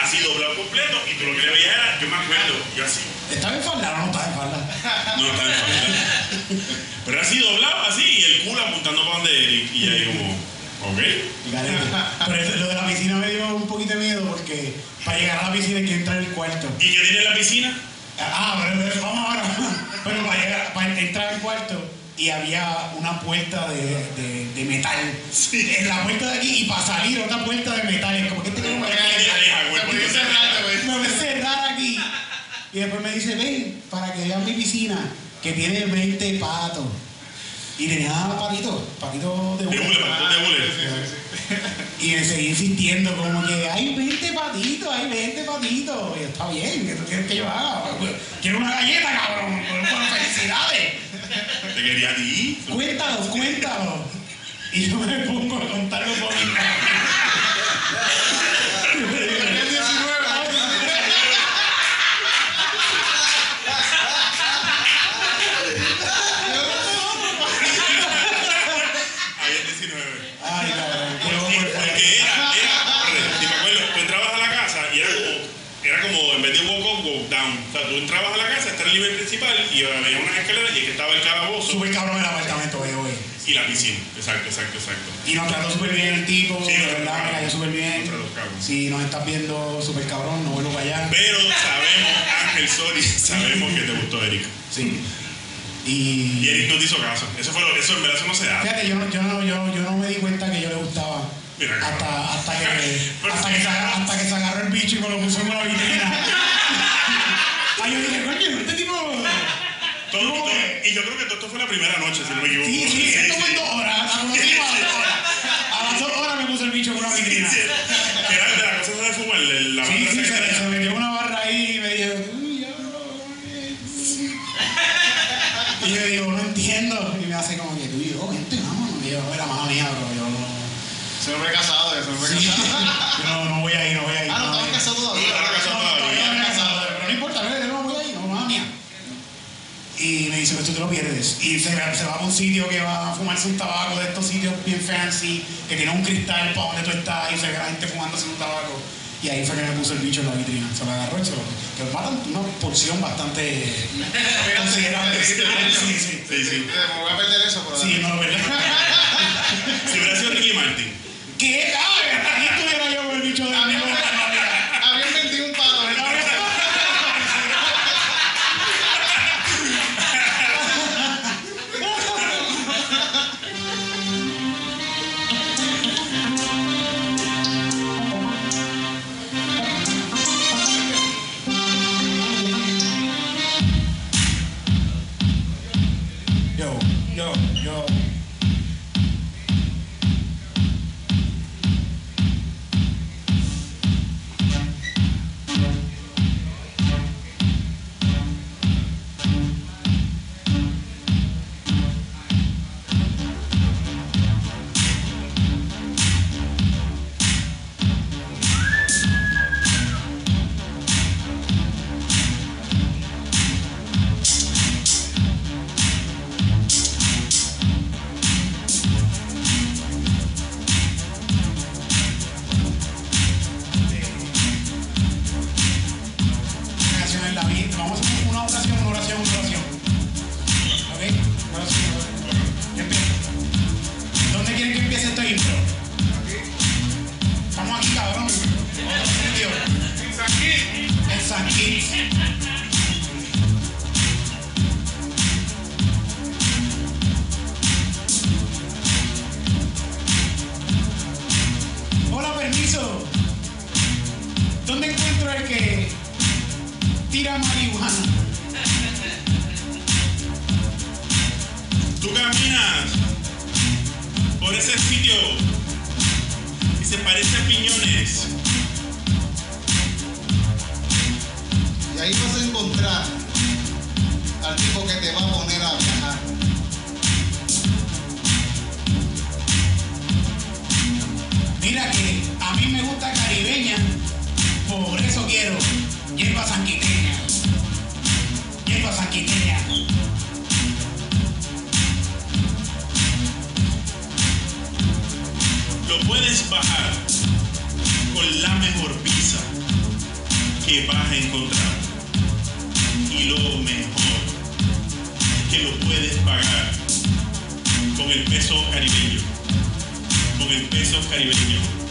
Así, doblado completo. Y tú lo que le veías era, yo me acuerdo, yo así. ¿Estaba en falda o no estaba en falda? No, está en. Pero así, doblado, así, y el culo apuntando para donde Eric. Y ahí como, ok. Pero eso- lo de la piscina me dio un poquito de miedo porque para llegar a la piscina hay que entrar al cuarto. ¿Y qué tiene en la piscina? Ah, pero, pero vamos ahora. Pero para, llegar, para entrar al cuarto y había una puerta de, de, de metal. Sí. En la puerta de aquí y para salir otra puerta de metal. Es como que este tengo que me voy a cerrar aquí. Y después me dice, ven, para que vean mi piscina, que tiene 20 patos. Y tenía patitos, patitos de De hule. de. Y me seguí insistiendo como que hay 20 patitos, hay 20 patitos. Y yo, está bien, ¿qué tú quieres que yo haga? Quiero una galleta, cabrón. Bueno, felicidades. Te quería a ti. Cuéntalo, cuéntalo. Y yo me pongo a contarlo por mi y había unas escaleras y aquí estaba el calabozo Súper cabrón el apartamento de hoy. y la piscina. Exacto, exacto, exacto. Y nos trató súper bien el tipo, Sí, de verdad, me cayó súper bien. Nos. Si nos estás viendo súper cabrón, no vuelvo para allá. Pero sabemos, Ángel, sorry, sabemos que te gustó Eric. Sí. Y Y Eric no te hizo caso. Eso fue lo, eso en verdad eso no se da. fíjate, yo no, yo no, yo, yo no me di cuenta que yo le gustaba. Mira. Hasta, hasta que hasta que, se, agarró- hasta que se agarró el bicho y me lo puso en una vitrina. Ay, yo dije, coño. Todo, todo, y yo creo que todo esto fue la primera noche, si no me equivoco. Sí, sí, esto fue en dos horas. A dos horas. a las dos horas me puso el bicho con una vitrina. Que era de la cosa de fútbol, la barra. sí, sí, se, se metió una barra ahí y me dijo, uy, ya no Y yo digo, no entiendo. Y me hace como que tú y yo, gente, vamos. Y yo, la mano mía, pero yo no. Se me he casado, se me he casado. Yo no, no voy a ir, no voy a ir. Ah, no, no estabas casado todavía. sino te lo pierdes. Y se, va a un sitio que va a fumarse un tabaco de estos sitios bien fancy, que tiene un cristal para donde tú estás y se ve la gente fumándose un tabaco. Y ahí fue que me puso el bicho en la vitrina. Se lo agarró y se lo. Que matan una porción bastante. considerable. sí, sí. Sí, sí. Voy a perder eso, Sí, no lo perdí. precio mejor que lo puedes pagar con el peso caribeño. Con el peso caribeño.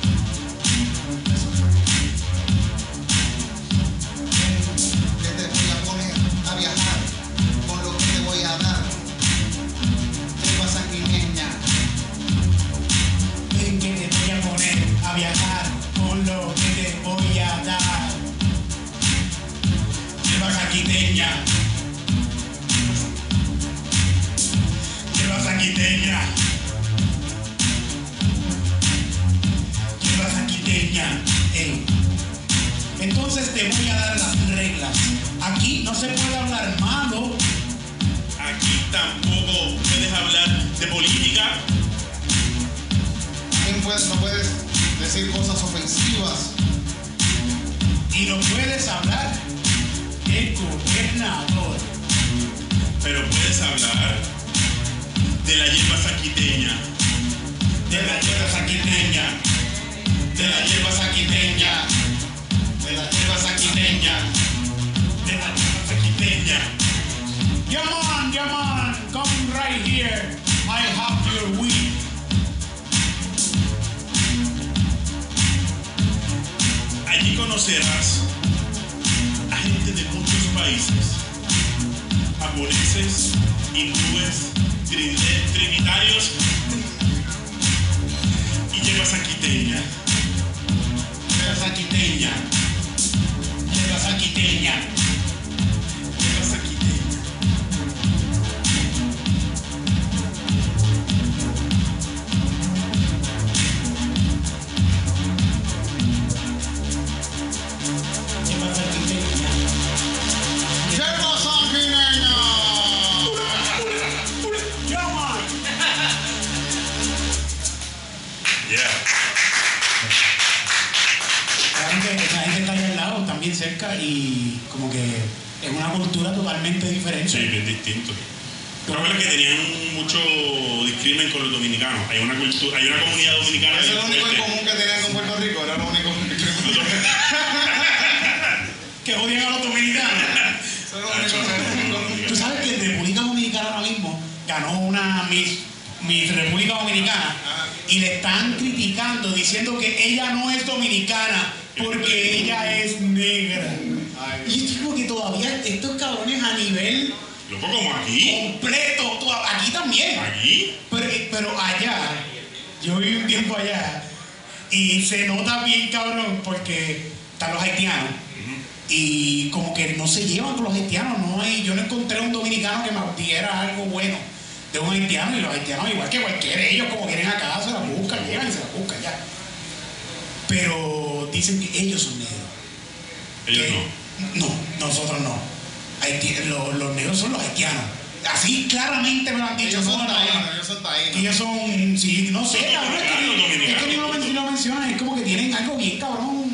Miss, Miss República Dominicana y le están criticando diciendo que ella no es dominicana porque ella es negra. Y yo digo que todavía estos cabrones a nivel Loco, como aquí. completo, to- aquí también. Aquí. Pero, pero allá, yo viví un tiempo allá y se nota bien cabrón porque están los haitianos y como que no se llevan con los haitianos. No hay, yo no encontré un dominicano que me diera algo bueno de un haitiano y los haitianos, igual que cualquiera, ellos como quieren acá, se la buscan, llegan y se la buscan ya. Pero dicen que ellos son negros. Ellos que- no. No, nosotros no. Haiti- los, los negros son los haitianos. Así claramente me lo han dicho. Ellos son no, no, taínos, no. ellos son taínos. ellos son, sí, no sé, Los cabrón, es que, es ni lo mencionan, es como que tienen algo bien cabrón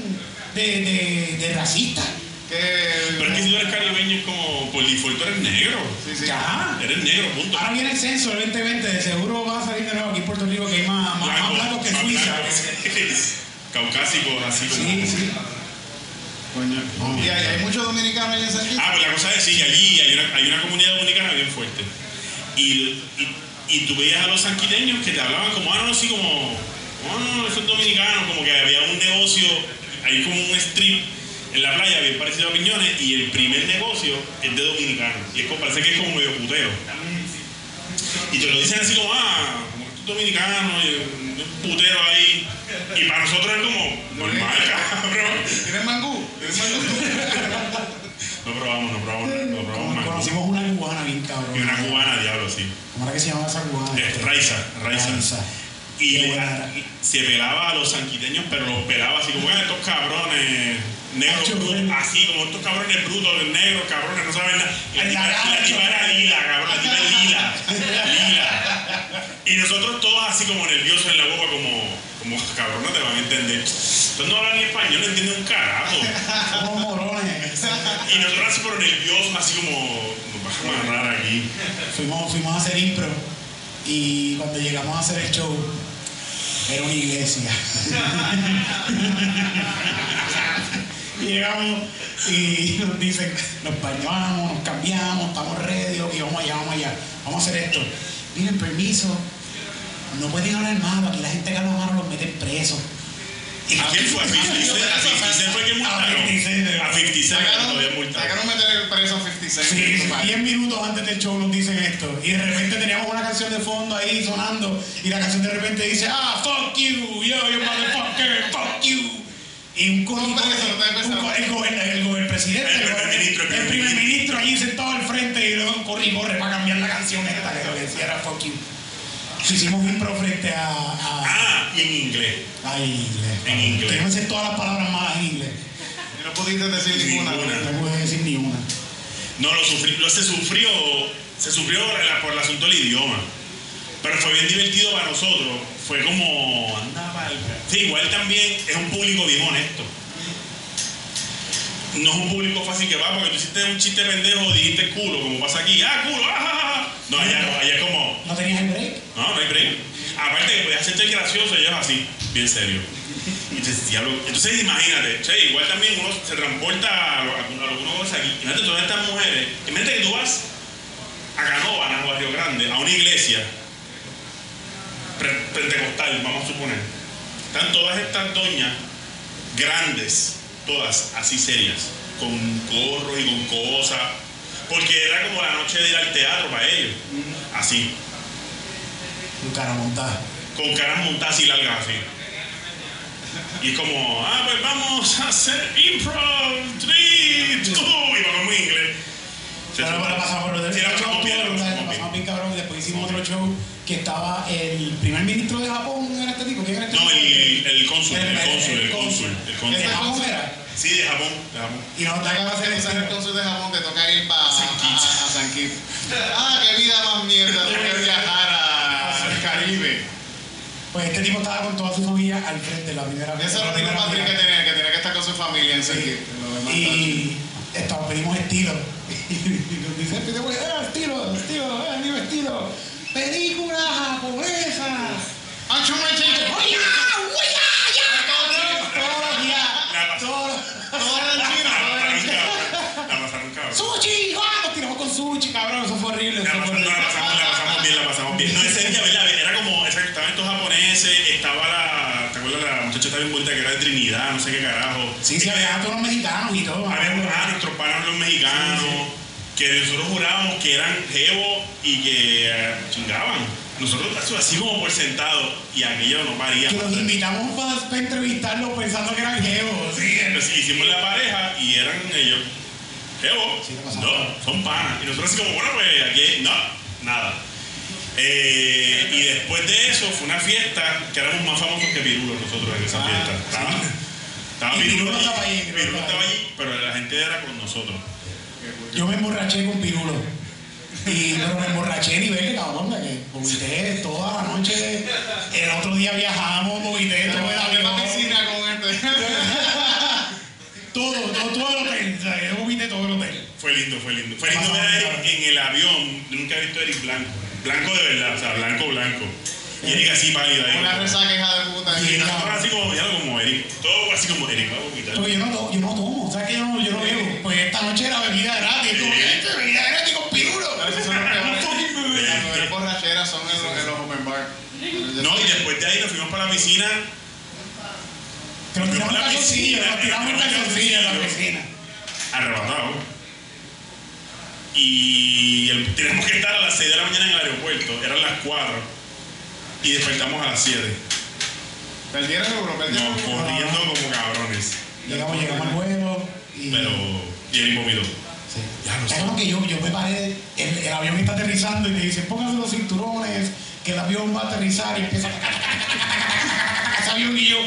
de, de, de racista. Pero es que si tú eres caribeño es como por default eres negro. Sí, sí. Ya. Eres negro, punto. Ahora viene el censo del 2020, de seguro va a salir de nuevo aquí en Puerto Rico que hay más, más, más blancos que Suiza. Caucásicos, así como. Sí, sí. Coño. Y hay, hay muchos dominicanos ahí en San. Ah, pues la cosa es, sí, allí hay una, hay una comunidad dominicana bien fuerte. Y, y, y tú veías a los sanquiteños que te hablaban como, ah, no, sí, como, oh, no, esos dominicanos, como que había un negocio, hay como un strip en la playa bien parecido a Piñones, y el primer negocio es de dominicanos. Y es como, parece que es como medio putero. Y te lo dicen así como, ah, como estos dominicanos, y un putero ahí. Y para nosotros es como, normal, cabrón. ¿Tienes mangú? ¿Tienes mangú? No probamos, no probamos, no probamos más. Conocimos una cubana bien cabrón. Y una cubana, diablo, sí. ¿Cómo era que se llamaba esa cubana? Es Raiza, Raiza. Raiza. Y le- se pelaba a los sanquiteños, pero los pelaba así como "Ah, estos cabrones brutos", güey. así como estos cabrones brutos, negros, cabrones, no saben nada. La tipa, era lila, cabrón, la tipa es lila, lila. Y nosotros todos así como nerviosos en la boca, como, como cabrón, no te van a entender. Entonces no hablan ni español, no entienden un carajo. Somos morones. Y nosotros así por nerviosos, así como, nos vas a amarrar aquí. Fuimos, fuimos a hacer impro y cuando llegamos a hacer el show era una iglesia. Y llegamos y nos dicen, nos bañamos, nos cambiamos, estamos ready, y vamos allá, vamos allá, vamos a hacer esto. Miren, permiso, no pueden hablar malo, aquí la gente que habla malo los meten presos. ¿A quién fue? ¿A 50 Cent? ¿A 50 Cent fue que multaron? A 50 Cent. A 50 Cent lo habían multado. Sacaron meter preso a 56. Sí, 10 minutos antes del show nos dicen esto. Y de repente teníamos una canción de fondo ahí sonando. Y la canción de repente dice, ah, fuck you, yo, yo motherfucker, fuck you. Y un corrido, No empezó, no empezó. un co- el, presidente, El primer ministro, el primer allí sentado al frente y luego corre y corre para cambiar la canción esta que lo que decía era fuck you. Hicimos un impro frente a, a Ah, y en inglés. ay, en inglés. En inglés. Yo me sé todas las palabras malas en inglés. Y no pudiste decir ninguna. Ninguna. No puedo decir ni una. No, lo sufrí, lo se sufrió, se sufrió por el, por el asunto del idioma. Pero fue bien divertido para nosotros. Fue como, anda ca- Sí, igual también es un público bien honesto. No es un público fácil que va porque tú hiciste un chiste pendejo, dijiste culo, como pasa aquí. Ah, culo, ah, ah, ah". No, allá no, allá es como, ¿No tenías el break? no, no hay break. Aparte que puedes hacerte gracioso, ellos así, bien serio. Entonces, diablo, entonces imagínate, che, igual también uno se transporta a lo, a lo que uno conoce aquí. Imagínate todas estas mujeres. Imagínate que tú vas a Canova, a Barrio Grande, a una iglesia pentecostal, vamos a suponer. Están todas estas doñas grandes, todas así serias, con gorros y con cosas. Porque era como la noche de ir al teatro para ellos. Así Tu cara montada. con caras montadas y largas así. Y como, ah, pues vamos a hacer improv, 3, 2, y vamos en inglés. Se Ahora chupa. la pasamos por bien. pasamos bien cabrón. y Después hicimos otro show que estaba el primer ministro de Japón, ¿era este tipo? ¿Quién era este No, tipo? el, el cónsul, el cónsul, el cónsul, el ¿De cónsul. Japón era? Sí, de Japón, de Japón. Y Ya tocaba acabas de usar el cónsul de Japón, te toca ir para San Kitts. a, a San Kitts. Ah, qué vida más mierda, tengo que viajar a- al Caribe. Pues este tipo estaba con toda su familia al frente la primera vez. Eso es la lo que primera Patrick que tenía, que tenía que estar con su familia en San Sí. Kitts. Y estaba, pedimos estilo. Y nos dice, pedimos eh, estilo, estilo, eh, digo estilo. Película japonesa. ¡Ancho, machete! ¡Oye. ¡Sushi! Nos tiramos con sushi, cabrón. Eso fue horrible. La pasamos, la pasamos, bien, la pasamos bien. No, ese día, ¿verdad? Era como, estaban estos japoneses, estaba la, ¿te acuerdas? La muchacha estaba bien bonita que era de Trinidad, no sé qué carajo. Sí, sí, había todos los mexicanos y todo. Había ah, nuestros panas los mexicanos, que nosotros jurábamos que eran jevos y que eh, chingaban. Nosotros así- como por sentado, y aquello no paría. Que los invitamos para, para entrevistarlos pensando que eran geos. Sí, Entonces hicimos la pareja y eran ellos. Jevos, Sí, no, son panas. Y nosotros así como, bueno, pues aquí, no, nada. Eh, y después de eso fue una fiesta que éramos más famosos que Pirulo nosotros en esa Ah, fiesta. sí. Estaba, Y Pirulo, estaba allí, Pirulo estaba allí, pero la gente era con nosotros. Yo me emborraché con Pirulo. Y, pero me emborraché a nivel de cabrón, de que vomité toda la noche. El otro día viajamos, vomité todo el avión. una piscina con este. Todo, todo, todo el hotel. O sea, yo vomité todo el hotel. Fue lindo, fue lindo. Fue lindo ver a Eric en el avión. Nunca he visto a Eric blanco. Blanco de verdad, o sea, blanco, blanco. Y Eric así pálido ahí. Una resaca hija de puta. Y- cabrón. Todo así como, ya como Eric. Todo así como Eric, va a vomitar. Yo no, yo no tomo, o sea que yo no, yo no bebo. Pues esta noche era bebida gratis. Como "Este, bebida gratis con son los peores. fucking bebé. Las peores borracheras son en los, en los open bar. No, y después de ahí nos fuimos para la piscina. Que nos tiramos Nos fuimos a la calzoncillo, piscina, nos tiramos a en la piscina. arrebatado. Y el- tenemos que estar a las 6 de la mañana en el aeropuerto. Eran las 4. Y despertamos a las 7. Perdieron seguro, perdieron Nos seguro. corriendo como cabrones. Llegamos, llegamos al vuelo y... Pero. Y Eric vomitó. Sí. Ya lo es como que yo, yo me paré, el, el avión está aterrizando y me dicen, pónganse los cinturones, que el avión va a aterrizar y empieza a ese avión y yo,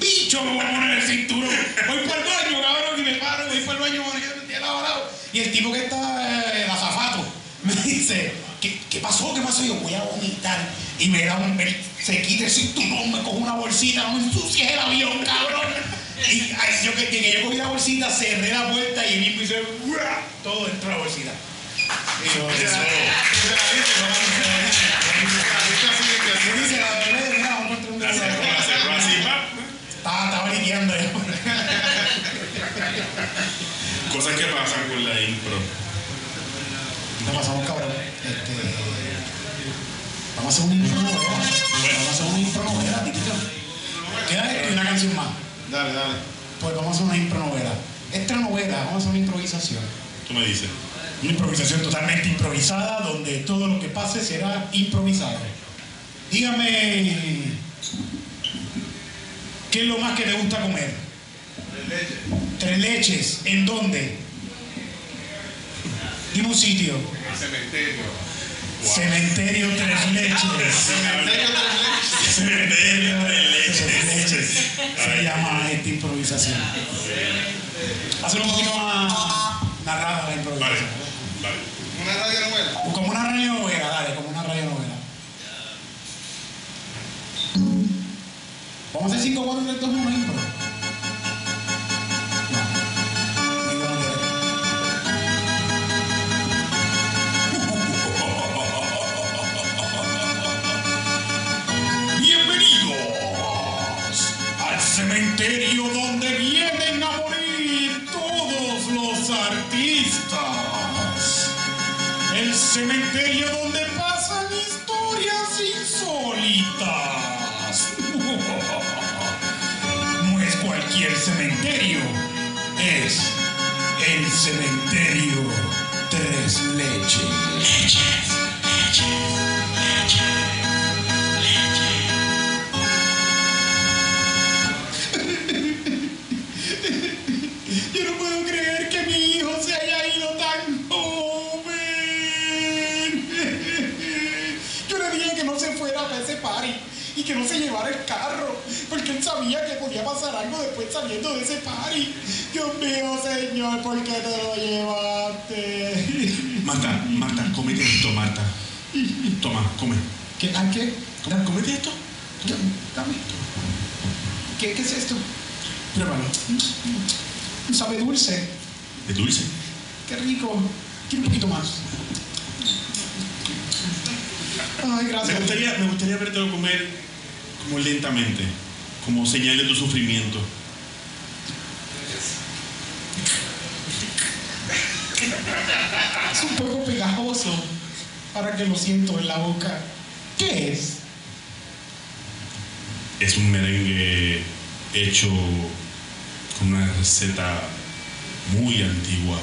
bicho, me voy a poner el cinturón, voy para el baño, cabrón, y me paro, voy para el baño, lado a lado. Y el tipo que está, eh, el azafato, me dice, ¿qué, ¿qué pasó? ¿Qué pasó? Y yo voy a vomitar. Y me da un, se quita el cinturón, me coge una bolsita, no me ensucies el avión, cabrón. Y ay, yo que, que yo cogí la bolsita, cerré la puerta y mismo hice todo dentro de la bolsita. Y yo, eso. Estaba, estaba liqueando. Cosas que pasan con la impro. Nos pasamos cabrón. Este, vamos a hacer una impro novela. Vamos a hacer una impro novela, titito. Queda una canción más. Dale, dale. Pues vamos a hacer una impro novela. Esta novela, vamos a hacer una improvisación. Tú me dices. Una improvisación totalmente improvisada, donde todo lo que pase será improvisado. Dígame, ¿qué es lo más que te gusta comer? Tres leches. ¿En dónde? Dime un sitio. Cementerio. Cementerio Tres Leches. Cementerio tres leches. Cementerio Tres Leches. Se llama esta improvisación. Hacer un poquito más narrada la Vale, improvisación. vale. Una radionovela. Como una radionovela, dale, como una radionovela. Vamos a hacer 5, 4, 3, 2, 1, impro. Cementerio donde vienen a morir todos los artistas. El cementerio donde pasan historias insólitas. No es cualquier cementerio, es el cementerio Tres Leches. Yo que no se llevara el carro, porque él sabía que podía pasar algo después saliendo de ese party. Dios mío, señor, ¿por qué te lo llevaste? Marta, Marta, comete esto, Marta. Toma, come. ¿Qué? ¿A qué? Come, comete esto. Dame. ¿Qué, ¿Qué es esto? Pruébalo. Sabe dulce. ¿Es dulce? Qué rico. Quiero un poquito más. Ay, Me gracias. gustaría, me gustaría verte comer como lentamente, como señal de tu sufrimiento. Es un poco pegajoso. Ahora que lo siento en la boca. ¿Qué es? Es un merengue hecho con una receta muy antigua.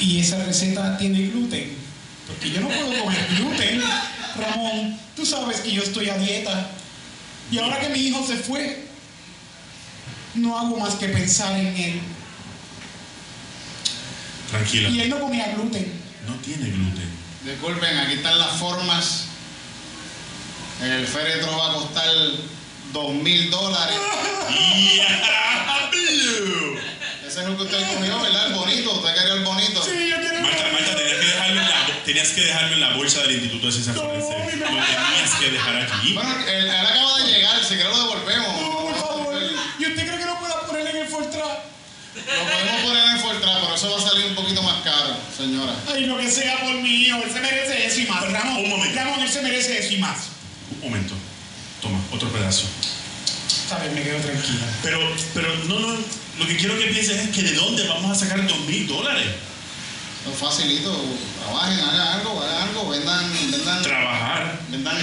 Y esa receta tiene gluten. Porque yo no puedo comer gluten. Ramón, tú sabes que yo estoy a dieta. Y ahora que mi hijo se fue, no hago más que pensar en él. Tranquila, Y él no comía gluten. no tiene gluten. Disculpen, aquí están las formas. El féretro va a costar dos mil dólares. Ese es lo que usted comió, ¿verdad? El bonito. Usted quería el bonito. Sí, yo quiero. Marta, Marta, tenías que dejarlo en la, tenías que dejarlo en la bolsa del Instituto de Ciencias No, Forenses. Lo tenías que dejar aquí. Bueno, él, él acaba de llegar. Si quiere lo devolvemos. No, por favor. ¿Y usted cree que no pueda poner en el Fortra? Lo podemos poner en Fortran, pero eso va a salir un poquito más caro, señora. Ay, lo que sea por mi hijo. Él se merece eso y más. Ramón, Un momento. Ramón, él se merece eso y más. Un momento. Toma, otro pedazo. Sabes, me quedo tranquila. Pero, pero, no, no. Lo que quiero que pienses es que de dónde vamos a sacar dos mil dólares. Facilito. Trabajen, hagan algo, hagan algo. Vendan, vendan. Trabajar. vendan.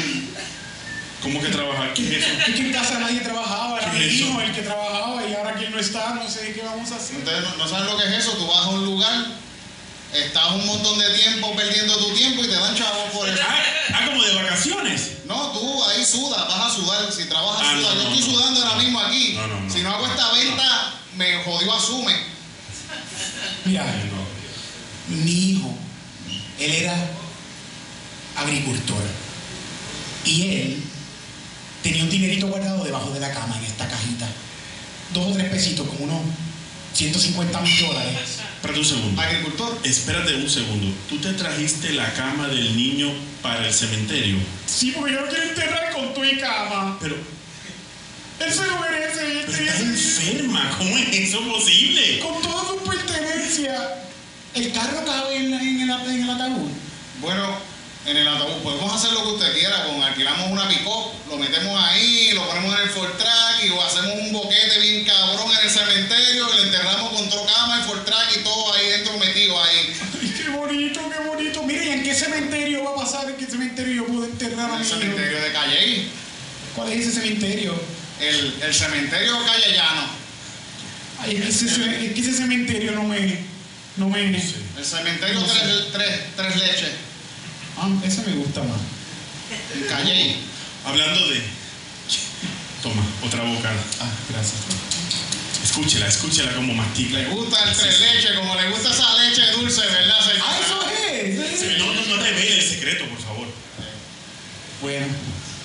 ¿Cómo que trabajar? ¿Qué es eso? Es que en casa nadie trabajaba, era ¿Qué mi hijo el que trabajaba y ahora que él no está, no sé qué vamos a hacer. Ustedes no, no saben lo que es eso. Tú vas a un lugar, estás un montón de tiempo perdiendo tu tiempo y te dan chavos por eso. Ah, ah, como de vacaciones. No, tú ahí sudas, vas a sudar. Si trabajas, Ah, sudas. no, Yo no, estoy no. sudando ahora mismo aquí. No, no, no. Si no hago esta venta, me jodió asume. Mira, No. Mi hijo, él era agricultor y él tenía un dinerito guardado debajo de la cama en esta cajita. Dos o tres pesitos, como unos 150 mil dólares. Espérate un segundo. Agricultor. Espérate un segundo. ¿Tú te trajiste la cama del niño para el cementerio? Sí, porque yo lo quiero enterrar con tu y cama. Pero, Él se lo merece. pero estás enferma. ¿Cómo es eso posible? Con toda su pertenencia. El carro cabe en, el, en el ataúd. Bueno, en el ataúd podemos hacer lo que usted quiera. Con, alquilamos una pick lo metemos ahí, lo ponemos en el Fortrack y o hacemos un boquete bien cabrón en el cementerio y lo enterramos con trocama, el Fortrack y todo ahí dentro metido ahí. Ay, qué bonito, qué bonito. Mire, ¿y en qué cementerio va a pasar? ¿En qué cementerio yo puedo enterrar a En mi el cementerio de Calle. ¿Cuál es ese cementerio? El, el cementerio Calle Llano. Ay, es que ese, ce- es que ese cementerio no me... No me... El cementerio No tres, tres, tres leches. Ah, ese me gusta más. En Calle. Hablando de... Toma, otra boca. Ah, gracias. Escúchela, escúchela como mastica. Le gusta el tres leches, como le gusta esa leche dulce, ¿verdad, señora? Ah, eso es. Sí, No, no, no revele el secreto, por favor. Bueno,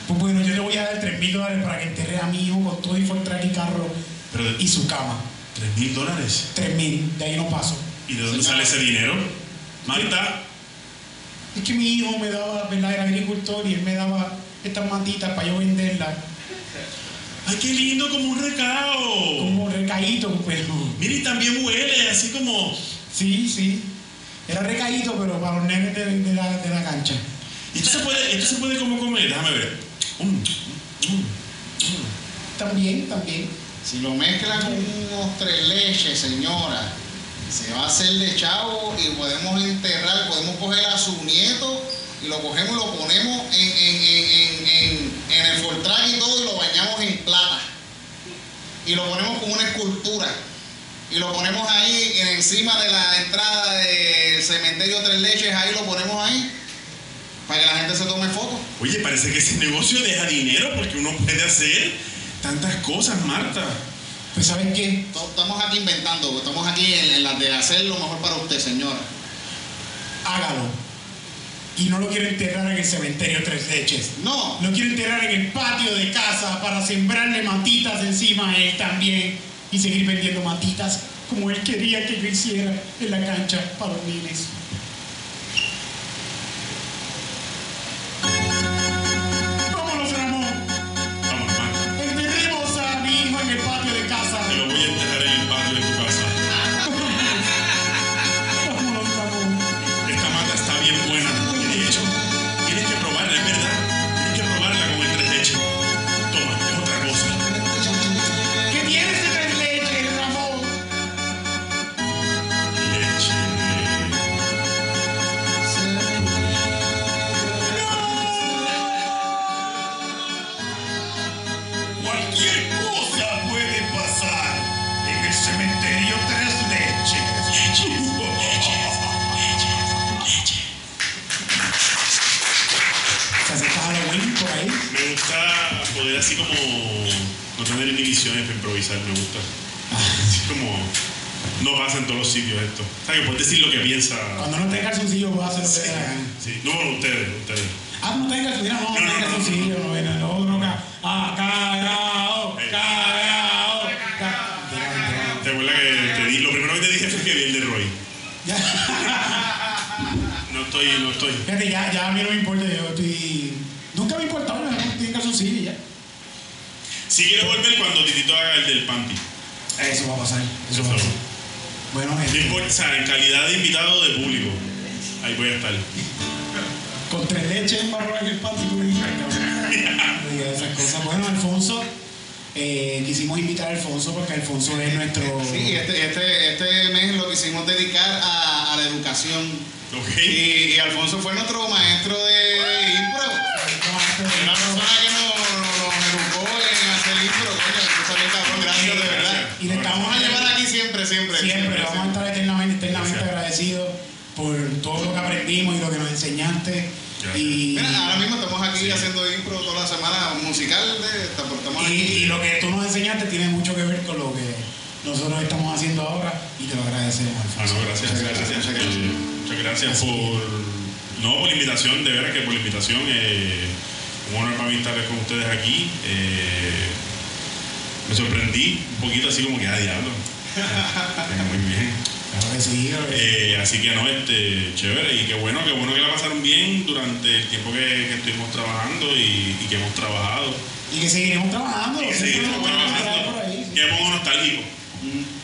pues bueno, yo le voy a dar 3 mil dólares para que enterre a mi hijo con todo y Fortrack y carro Pero de y su cama. tres mil dólares. 3 mil, de ahí no paso. ¿Y de dónde sale ese dinero? Marta, Es que mi hijo me daba, ¿verdad? Era agricultor y él me daba estas matitas para yo venderlas. ¡ay, qué lindo! Como un recao. Como recaído, pero. Mira, y también huele, así como... Sí, sí. Era recaído, pero para los nenes de, de la, de la cancha. ¿Y esto se puede, esto se puede como comer? Déjame ver. Mm, mm. También, también. Si lo mezcla con unos tres leches, señora, se va a hacer de chavo y podemos enterrar, podemos coger a su nieto y lo cogemos y lo ponemos en, en, en, en, el Fortrack y todo y lo bañamos en plata. Y lo ponemos como una escultura. Y lo ponemos ahí en- encima de la entrada del cementerio Tres Leches, ahí lo ponemos ahí para que la gente se tome fotos. Oye, parece que ese negocio deja dinero porque uno puede hacer tantas cosas, Marta. Pues, ¿sabes qué? Estamos aquí inventando, estamos aquí en, en la de hacer lo mejor para usted, señora. Hágalo. Y no lo quiero enterrar en el cementerio Tres Leches. No, Lo quiero enterrar en el patio de casa para sembrarle matitas encima a él también y seguir vendiendo matitas como él quería que yo hiciera en la cancha para los niños. Y, y Alfonso fue nuestro maestro de impro. Una persona que nos, educó en hacer impro, coño, tú también cabrón, gracias de verdad. Y le estamos a llevar aquí siempre, siempre. Siempre, vamos a estar eternamente, eternamente agradecidos por todo lo que aprendimos y lo que nos enseñaste. Y, Mira, ahora mismo estamos aquí haciendo impro toda la semana musical, de, estamos y- aquí. y lo que tú nos enseñaste tiene mucho que ver con lo que nosotros estamos haciendo ahora y te lo agradecemos, Ah, Alfonso. no, gracias. Muchas gracias, muchas gracias. Muchas gracias por. No, por la invitación, de veras que por la invitación. Eh, un honor para mí estar con ustedes aquí. Eh, me sorprendí un poquito así como que, ah, diablo. Eh, muy bien. Claro que sí, claro que sí. Eh, así que no, este, chévere. Y qué bueno, qué bueno que la pasaron bien durante el tiempo que, que estuvimos trabajando y, y que hemos trabajado. Y que seguiremos trabajando. Y que quedar trabajando. por ahí, sí. Que pongo nostálgico.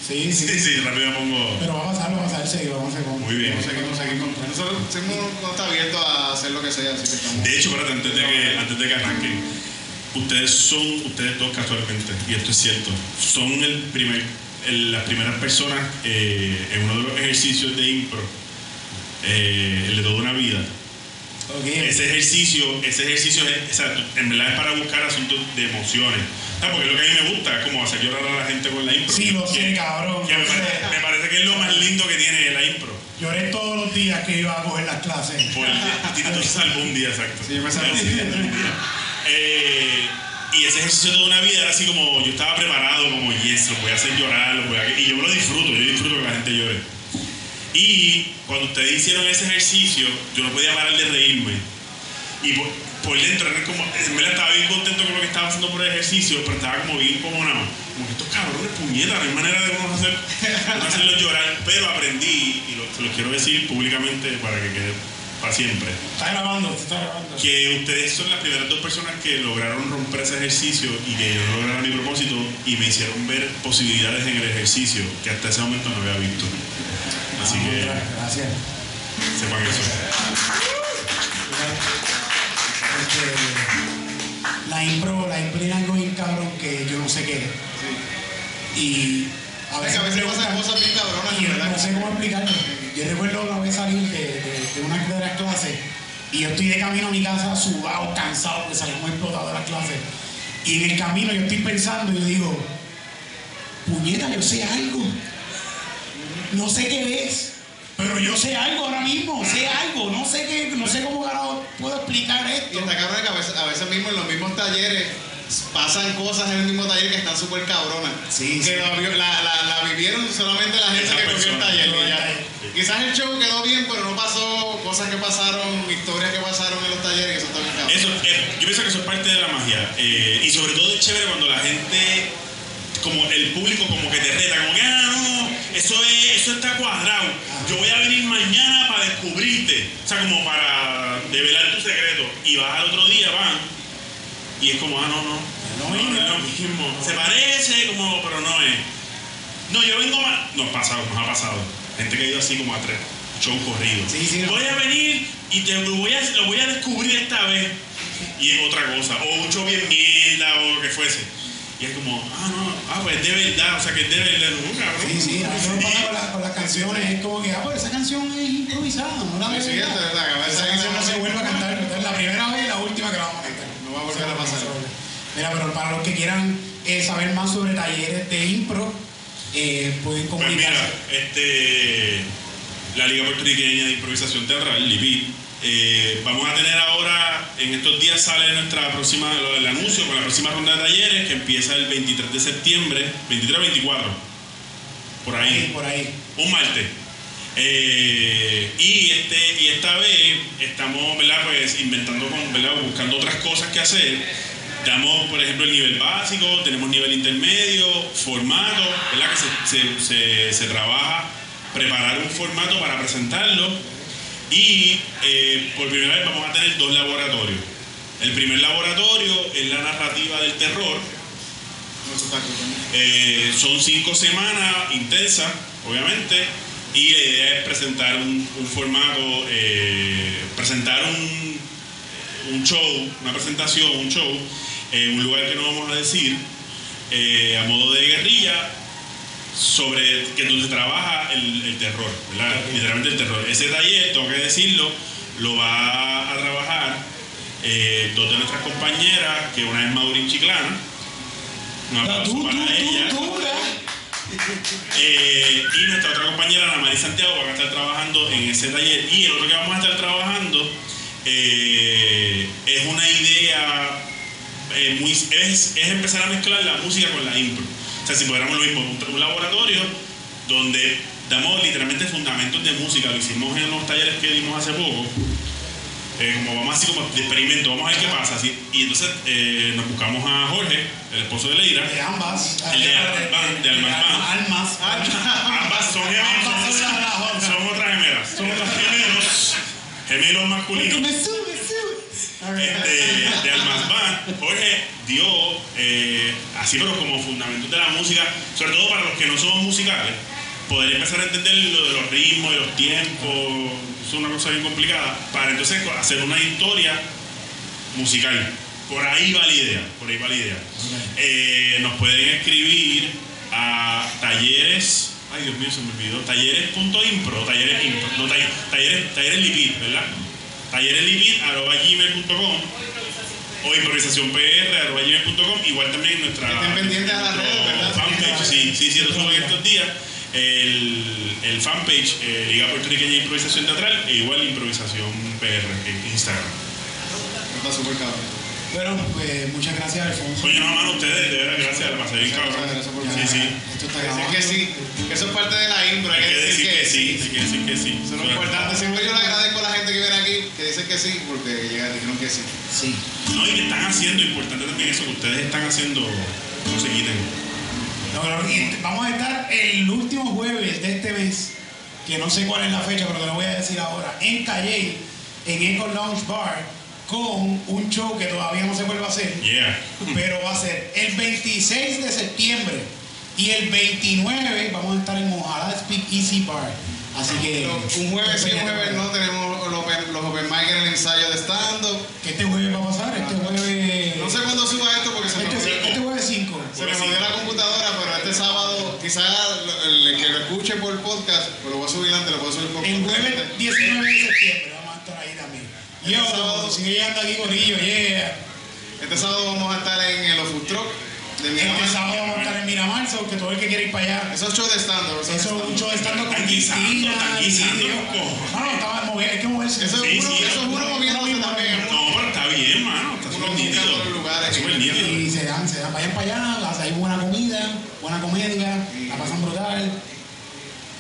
Sí, sí. Sí, sí, rápido me pongo. Pero va a pasar, va a pasar, sí, vamos a hacer Muy bien. Seguimos, seguimos. Nosotros seguimos, no está abierto a hacer lo que sea, así que estamos. De hecho, espérate, antes de que, antes de que arranquen, ustedes son, ustedes dos casualmente, y esto es cierto, son el primer, el- las primeras personas eh, en uno de los ejercicios de impro, eh, el de toda una vida. Ese ejercicio, ese ejercicio es, en verdad es para buscar asuntos de emociones. Porque es lo que a mí me gusta es como hacer llorar a la gente con la impro. Sí, lo sé, Que- cabrón. que me, parece, me parece que es lo más lindo que tiene la impro. Lloré todos los días que iba a coger las clases. Por el se salvó un día, exacto. Sí, yo me salvé un día. Eh, y ese ejercicio de toda una vida era así como yo estaba preparado, como yes, lo voy a hacer llorar, lo voy a... y yo me lo disfruto, yo disfruto que la gente llore. Y cuando ustedes hicieron ese ejercicio, yo no podía parar de reírme. Y por, por dentro como, en verdad estaba bien contento con lo que estaba haciendo por el ejercicio, pero estaba como bien como una, como que estos cabrones puñetas, no hay manera de uno hacer, hacerlos llorar, pero aprendí, y lo, se los quiero decir públicamente para que quede para siempre Está grabando, está grabando. que ustedes son las primeras dos personas que lograron romper ese ejercicio y que yo no lograra mi propósito y me hicieron ver posibilidades en el ejercicio que hasta ese momento no había visto. Así que Gracias. sepan eso. Este, la impro, la impro es algo bien cabrón que yo no sé qué es. Y Es veces, que a veces preguntan, cosas bien cabronas, y yo ¿verdad? no sé cómo explicarlo. Yo recuerdo una vez salir de, de, de una de las clases y yo estoy de camino a mi casa sudado, cansado, que salimos explotados de las clases. Y en el camino yo estoy pensando y yo digo, puñeta, yo sé algo. No sé qué es, pero yo sé algo ahora mismo, sé algo, no sé qué, no sé cómo puedo explicar Y esto. está cabrón que a veces, a veces mismo en los mismos talleres pasan cosas en el mismo taller que están súper cabronas. Sí, que sí. La, vio- la, la, vivieron solamente la gente Esa que cogió el taller. y ya. Quizás el show quedó bien, pero no pasó cosas que pasaron, historias que pasaron en los talleres, eso está bien cabrón. Eso, eh, yo pienso que eso es parte de la magia. eh, y sobre todo es chévere cuando la gente, como el público, como que te reta, como que, ah, no, eso, es, eso está cuadrado. Yo voy a venir mañana para descubrirte. O sea, como para develar tu secreto. Y vas al otro día, van. Y es como, ah, no, no. No No, no es no. lo mismo. Se parece, como, pero no es. No, yo vengo más. Nos, pasa, nos ha pasado. Gente que ha ido así como a tres shows corridos. Sí, sí, no. Voy a venir y te lo voy a, lo voy a descubrir esta vez. Y es otra cosa. O un show bien mierda o lo que fuese. Y es como, ah, no, ah, pues es de verdad. O sea, que es de verdad. No, cabrón. Sí, sí, a mí me pasa con, la- con las canciones, es como que, ah, pues esa canción es improvisada, no la Sí, sí, es verdad, Esa canción no se vuelve a cantar, es la primera vez y la última que la vamos a cantar. No va a volver a pasar. Mira, pero para los que quieran eh, saber más sobre talleres de impro, eh, pueden Pues comunicarse. mira, este, la Liga Puertorriqueña de Improvisación Teatral, LIPI, Eh, vamos a tener ahora, en estos días sale nuestra próxima, lo del anuncio con la próxima ronda de talleres que empieza el 23 de septiembre, 23 o 24, por Ahí, ahí, por ahí. un martes. Eh, y, este, y esta vez estamos ¿verdad? Pues, inventando, con, ¿verdad? buscando otras cosas que hacer. Damos, por ejemplo, el nivel básico, tenemos nivel intermedio, formato, ¿verdad? que se, se- se- se trabaja preparar un formato para presentarlo. Y eh, por primera vez vamos a tener dos laboratorios. El primer laboratorio es la narrativa del terror, eh, son cinco semanas intensas, obviamente, y la idea es presentar un, un formato, eh, presentar un, un show, una presentación, un show, en un lugar que no vamos a decir, eh, a modo de guerrilla, sobre que donde trabaja el, el terror, ¿verdad? literalmente el terror. Ese taller, tengo que decirlo, lo va a trabajar eh, dos de nuestras compañeras, que una es Maureen Chiclana, un aplauso Tú, tú, ella. tú, tú, Eh, y nuestra otra compañera, Ana María Santiago, va a estar trabajando en ese taller. Y el otro que vamos a estar trabajando eh, es una idea, eh, muy, es, es empezar a mezclar la música con la impro. O sea, si pudiéramos lo mismo, un, un laboratorio donde damos literalmente fundamentos de música, lo hicimos en los talleres que dimos hace poco. Eh, como vamos así como de experimento, vamos a ver qué pasa. así. Y entonces eh, nos buscamos a Jorge, el esposo de Leira, De ambas. El de Almas, de Almas. Almas. Ambas son gemelos. Ambas son otras. Son otras gemelas. Son otros gemelos. Gemelos masculinos. Me sube, me sube. Este, de Almas Band, Jorge dio, eh, así pero como fundamentos de la música, sobre todo para los que no somos musicales, poder empezar a entender lo de los ritmos y los tiempos, es una cosa bien complicada, para entonces hacer una historia musical. Por ahí va la idea, por ahí va la idea. Eh, nos pueden escribir a talleres, ay Dios mío, se me olvidó, talleres.impro, talleres impro, no, tall- talleres, talleres lipid, ¿verdad? Tallereslipid, arroba gmail.com o improvisacionpr, arroba gmail.com, igual también nuestra Estén pendientes a las redes, ¿verdad? fanpage, sí, sí, sí, lo subo en estos días. El, el fanpage eh, Liga Puertorriqueña de Improvisación Teatral e igual Improvisación PR en Instagram. Está súper cabrón. Bueno, pues muchas gracias, Alfonso. Oye, no, mano, ustedes, de verdad, gracias, la pasé bien cabrón. Gracias por Sí, sí. Esto está Hay que grabando. decir que sí, que eso es parte de la impro. Hay que decir que sí, hay que decir que sí. Eso es lo importante. Siempre yo le agradezco a la gente que viene aquí, que dice que sí, porque llegaron, dijeron que sí. Sí. No, y que están haciendo, importante también eso, que ustedes están haciendo, no se quiten. No, pero y vamos a estar el último jueves de este mes, que no sé cuál es la fecha, pero te lo voy a decir ahora, en Calle, en Eco Lounge Bar, con un show que todavía no sé cuál va a ser, Yeah. pero va a ser el 26 de septiembre y el 29 vamos a estar en Ojalá Speak Easy Bar. Así que. Pero un jueves y un jueves no tenemos los open, los open mic en el ensayo de stand-up. Este jueves va a pasar, este jueves. No sé cuándo suba esto porque se me Este, jodió, este jueves 5. se me jodió la computadora, pero este sábado, quizás el, que lo escuche por podcast, pues lo voy a subir antes, lo puedo subir por El podcast. jueves 19 de septiembre vamos a estar ahí también. Este Yo, sábado- sigue llegando aquí Corillo, yeah. Este sábado vamos a estar en el Food Truck de Este sábado vamos a estar en Miramar, so que todo el que quiere ir para allá. Eso es show de stand-up. Eso es un show de estando con Cristina. No, no, estaba mover, hay que moverse. Eso Sí, es uno, sí, eso es uno moviéndose también. No, pero está bien, mano, nítido. lugares. Súper nítido. Y se dan, se dan, vayan para allá, hay buena comida, buena comedia, la pasan brutal.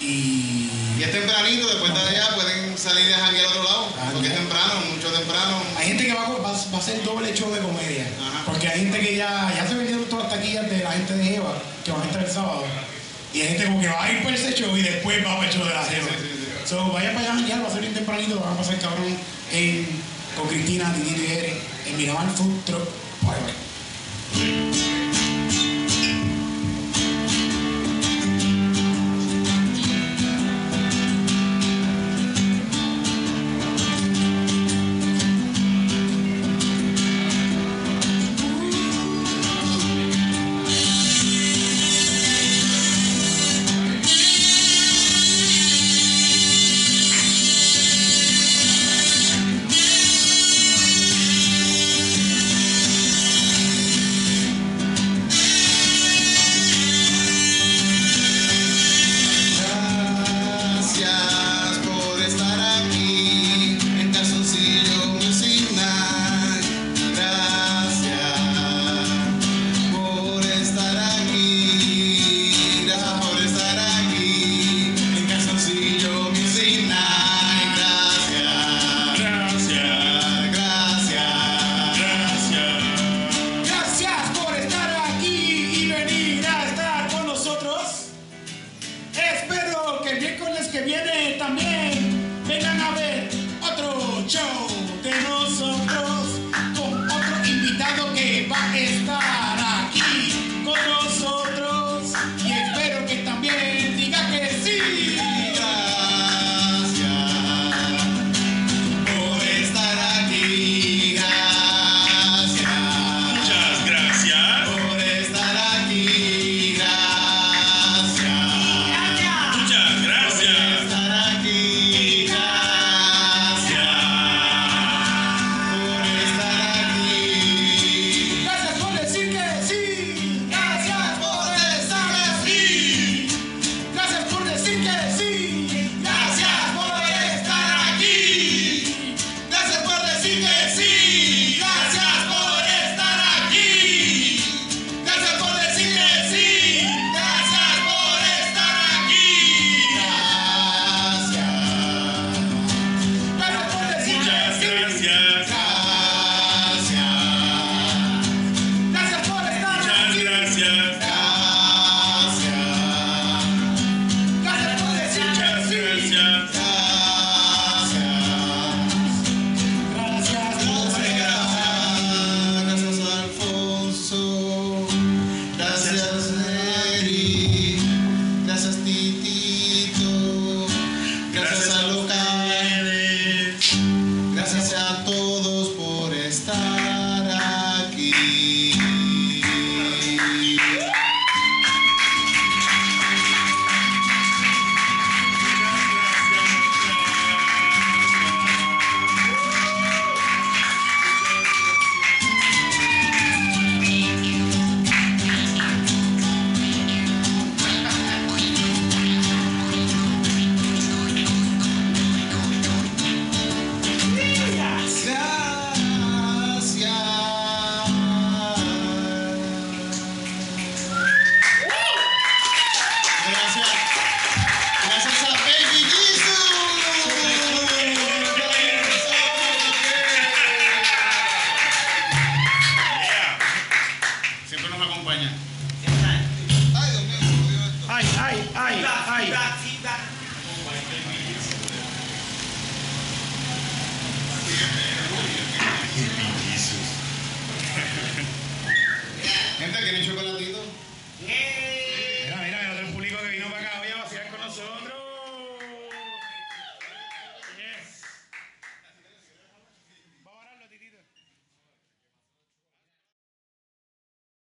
Y. Y es tempranito, después de allá pueden salir de janguear al otro lado, Ah, porque es no. temprano, mucho temprano. Hay gente que va, a- va, va a hacer doble show de comedia. Ajá. Porque hay gente que ya, ya se vendieron todas las taquillas de la gente de Eva, que van a estar el sábado. Y hay gente como que va a ir por ese show y después va para el show de la Jeva. sí, sí, sí. So, vayan para allá va a ser bien tempranito, van a pasar cabrón en, con Cristina, Titito y Eric, en Miramar Park.